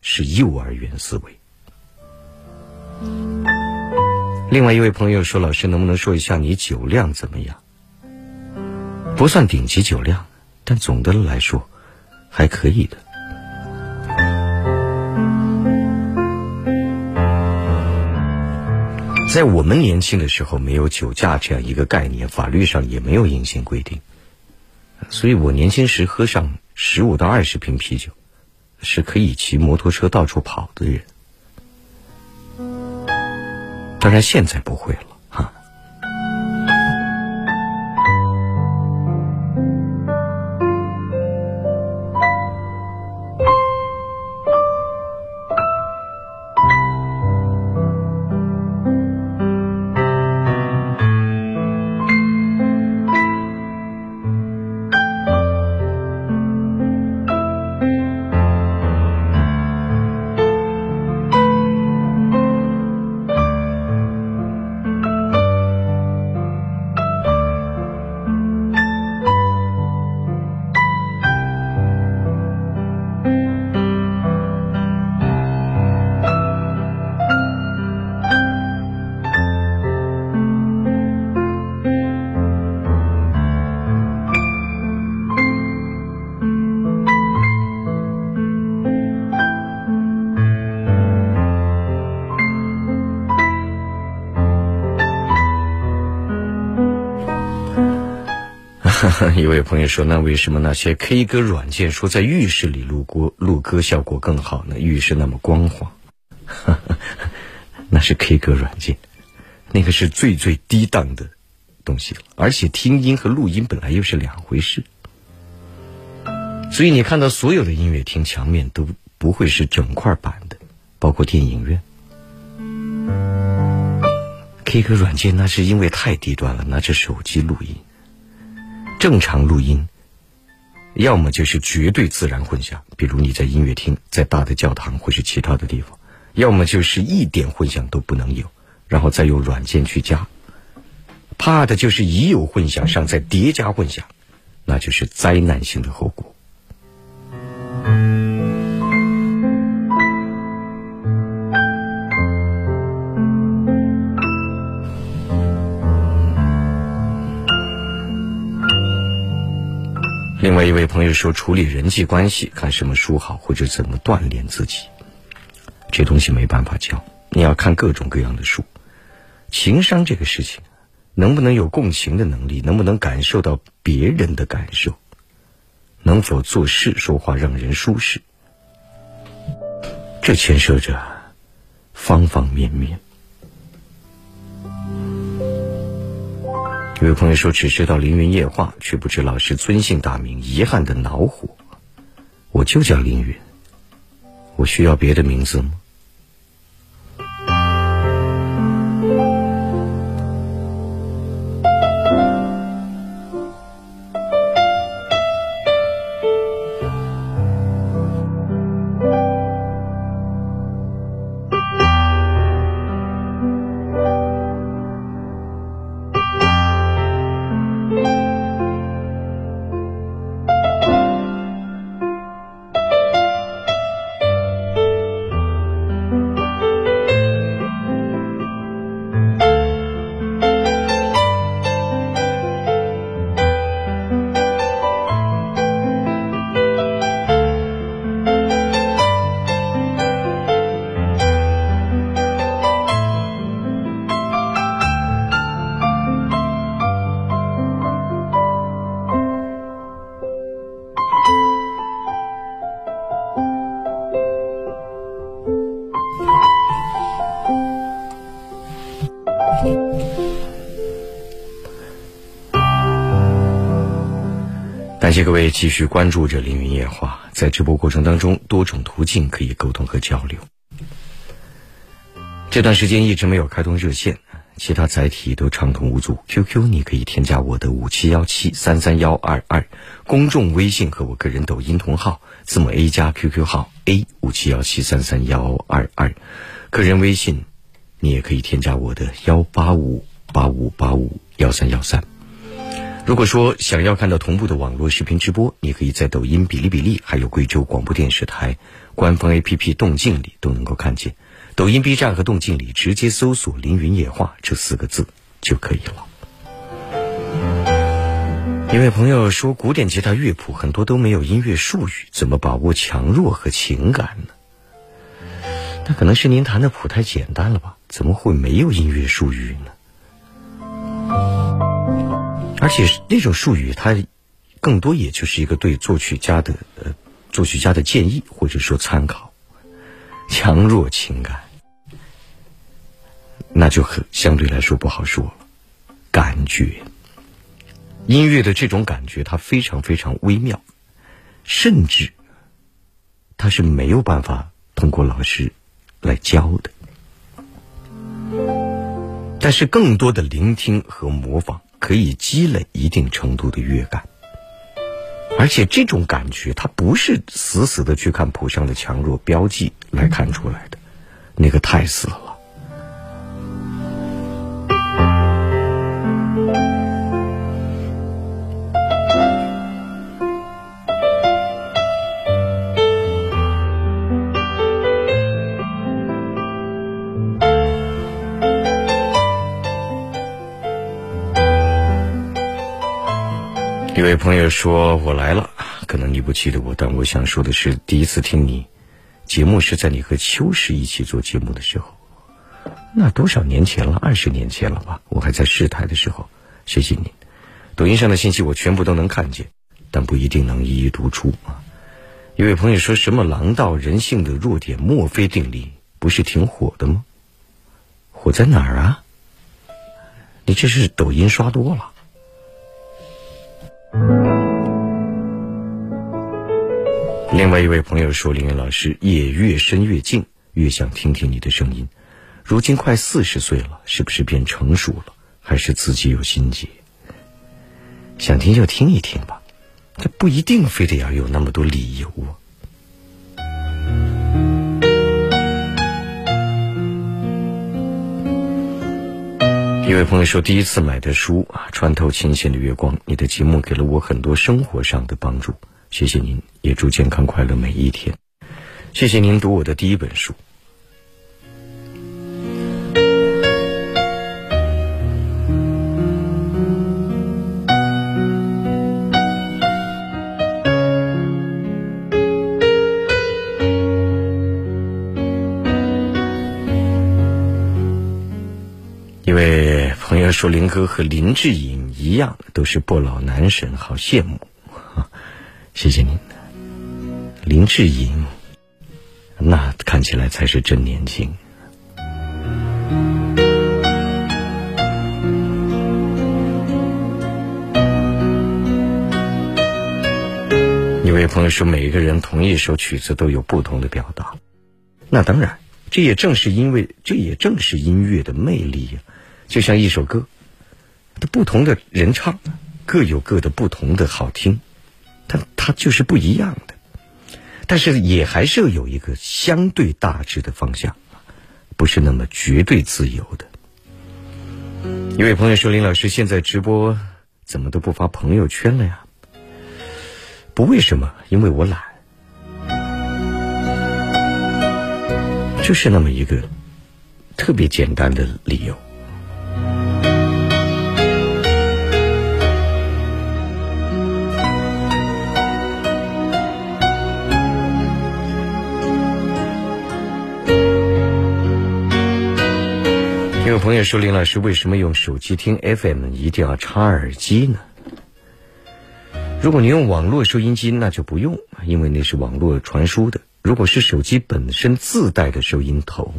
是幼儿园思维。另外一位朋友说：“老师，能不能说一下你酒量怎么样？”不算顶级酒量，但总的来说还可以的。在我们年轻的时候，没有酒驾这样一个概念，法律上也没有硬性规定。所以我年轻时喝上十五到二十瓶啤酒，是可以骑摩托车到处跑的人。当然现在不会了。朋友说：“那为什么那些 K 歌软件说在浴室里录歌录歌效果更好呢？浴室那么光滑，那是 K 歌软件，那个是最最低档的东西了。而且听音和录音本来又是两回事，所以你看到所有的音乐厅墙面都不会是整块板的，包括电影院。K 歌软件那是因为太低端了，拿着手机录音。”正常录音，要么就是绝对自然混响，比如你在音乐厅、在大的教堂或是其他的地方；要么就是一点混响都不能有，然后再用软件去加。怕的就是已有混响上再叠加混响，那就是灾难性的后果。另外一位朋友说，处理人际关系，看什么书好，或者怎么锻炼自己，这东西没办法教，你要看各种各样的书。情商这个事情，能不能有共情的能力，能不能感受到别人的感受，能否做事说话让人舒适，这牵涉着方方面面。有朋友说：“只知道凌云夜话，却不知老师尊姓大名，遗憾的恼火。我就叫凌云，我需要别的名字吗？”谢各位继续关注着凌云夜话，在直播过程当中，多种途径可以沟通和交流。这段时间一直没有开通热线，其他载体都畅通无阻。QQ 你可以添加我的五七幺七三三幺二二，公众微信和我个人抖音同号字母 A 加 QQ 号 A 五七幺七三三幺二二，个人微信你也可以添加我的幺八五八五八五幺三幺三。如果说想要看到同步的网络视频直播，你可以在抖音、哔哩哔哩，还有贵州广播电视台官方 APP 动静里都能够看见。抖音、B 站和动静里直接搜索“凌云夜话”这四个字就可以了。一位朋友说，古典吉他乐谱很多都没有音乐术语，怎么把握强弱和情感呢？那可能是您弹的谱太简单了吧？怎么会没有音乐术语呢？而且那种术语，它更多也就是一个对作曲家的呃作曲家的建议或者说参考。强弱情感，那就很相对来说不好说了。感觉，音乐的这种感觉，它非常非常微妙，甚至它是没有办法通过老师来教的。但是更多的聆听和模仿。可以积累一定程度的乐感，而且这种感觉它不是死死的去看谱上的强弱标记来看出来的，那个太死了。位朋友说：“我来了，可能你不记得我，但我想说的是，第一次听你节目是在你和秋实一起做节目的时候，那多少年前了？二十年前了吧？我还在市台的时候。谢谢您，抖音上的信息我全部都能看见，但不一定能一一读出啊。”一位朋友说什么“狼道人性的弱点”墨菲定律不是挺火的吗？火在哪儿啊？你这是抖音刷多了。另外一位朋友说：“林云老师，也越深越近，越想听听你的声音。如今快四十岁了，是不是变成熟了？还是自己有心结？想听就听一听吧，这不一定非得要有那么多理由啊。”一位朋友说：“第一次买的书啊，穿透琴弦的月光。你的节目给了我很多生活上的帮助，谢谢您，也祝健康快乐每一天。谢谢您读我的第一本书。”说：“林哥和林志颖一样，都是不老男神，好羡慕。”谢谢您，林志颖，那看起来才是真年轻。一位朋友说：“每个人同一首曲子都有不同的表达。”那当然，这也正是因为，这也正是音乐的魅力呀。就像一首歌，不同的人唱，各有各的不同的好听，但它就是不一样的。但是也还是有一个相对大致的方向，不是那么绝对自由的。一位朋友说：“林老师，现在直播怎么都不发朋友圈了呀？”不为什么，因为我懒，就是那么一个特别简单的理由。有朋友说：“林老师，为什么用手机听 FM 一定要插耳机呢？”如果你用网络收音机，那就不用，因为那是网络传输的。如果是手机本身自带的收音头，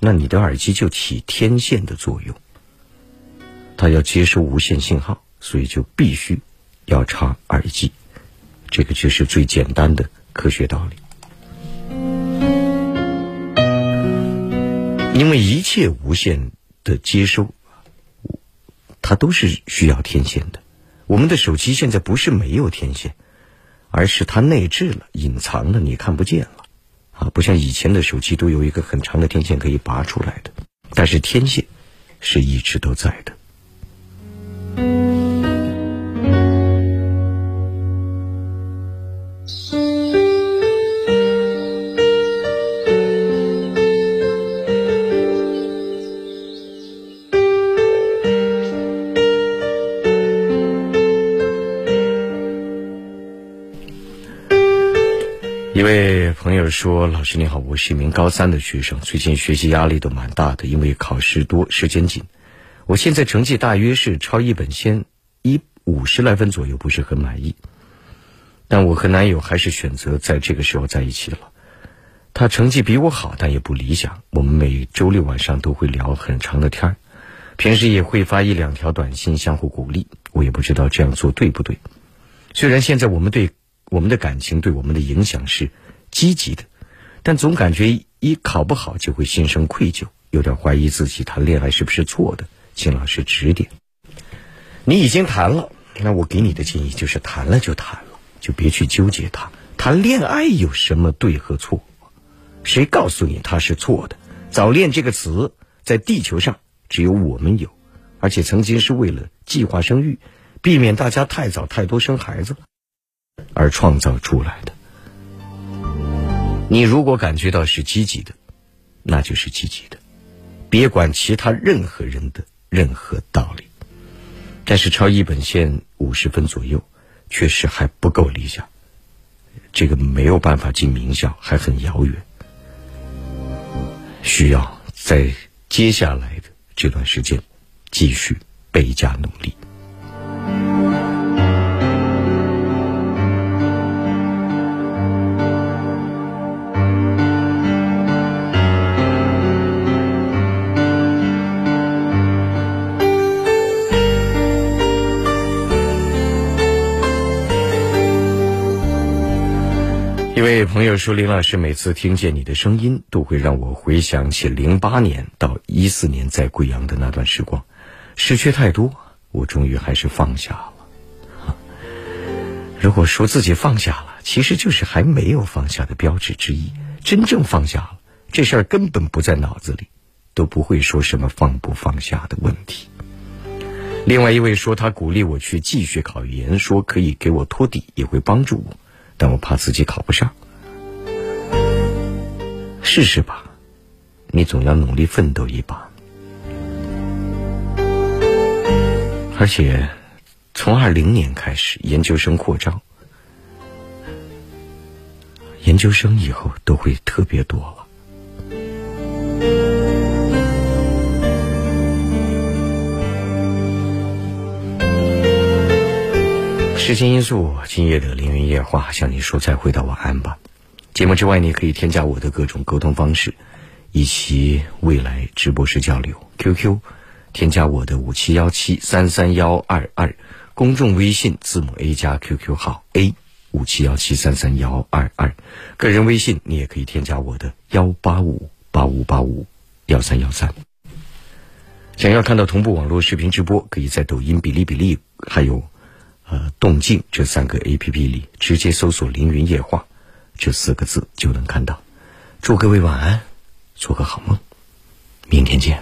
那你的耳机就起天线的作用，它要接收无线信号，所以就必须要插耳机。这个就是最简单的科学道理。因为一切无线的接收，它都是需要天线的。我们的手机现在不是没有天线，而是它内置了、隐藏了，你看不见了，啊，不像以前的手机都有一个很长的天线可以拔出来的，但是天线是一直都在的。说：“老师你好，我是一名高三的学生，最近学习压力都蛮大的，因为考试多，时间紧。我现在成绩大约是超一本线一五十来分左右，不是很满意。但我和男友还是选择在这个时候在一起了。他成绩比我好，但也不理想。我们每周六晚上都会聊很长的天儿，平时也会发一两条短信相互鼓励。我也不知道这样做对不对。虽然现在我们对……”我们的感情对我们的影响是积极的，但总感觉一考不好就会心生愧疚，有点怀疑自己谈恋爱是不是错的，请老师指点。你已经谈了，那我给你的建议就是谈了就谈了，就别去纠结它。谈恋爱有什么对和错？谁告诉你它是错的？早恋这个词在地球上只有我们有，而且曾经是为了计划生育，避免大家太早太多生孩子。而创造出来的。你如果感觉到是积极的，那就是积极的，别管其他任何人的任何道理。但是超一本线五十分左右，确实还不够理想。这个没有办法进名校，还很遥远，需要在接下来的这段时间继续倍加努力。一位朋友说：“林老师，每次听见你的声音，都会让我回想起零八年到一四年在贵阳的那段时光，失去太多，我终于还是放下了。如果说自己放下了，其实就是还没有放下的标志之一。真正放下了，这事儿根本不在脑子里，都不会说什么放不放下的问题。”另外一位说：“他鼓励我去继续考研，说可以给我托底，也会帮助我。”但我怕自己考不上，试试吧，你总要努力奋斗一把。而且，从二零年开始，研究生扩招，研究生以后都会特别多了。时间因素，今夜的凌云夜话向你说再会到晚安吧。节目之外，你可以添加我的各种沟通方式，以及未来直播室交流。QQ，添加我的五七幺七三三幺二二，公众微信字母 A 加 QQ 号 A 五七幺七三三幺二二，个人微信你也可以添加我的幺八五八五八五幺三幺三。想要看到同步网络视频直播，可以在抖音、哔哩哔哩还有。呃，动静这三个 A P P 里，直接搜索“凌云夜话”这四个字就能看到。祝各位晚安，做个好梦，明天见。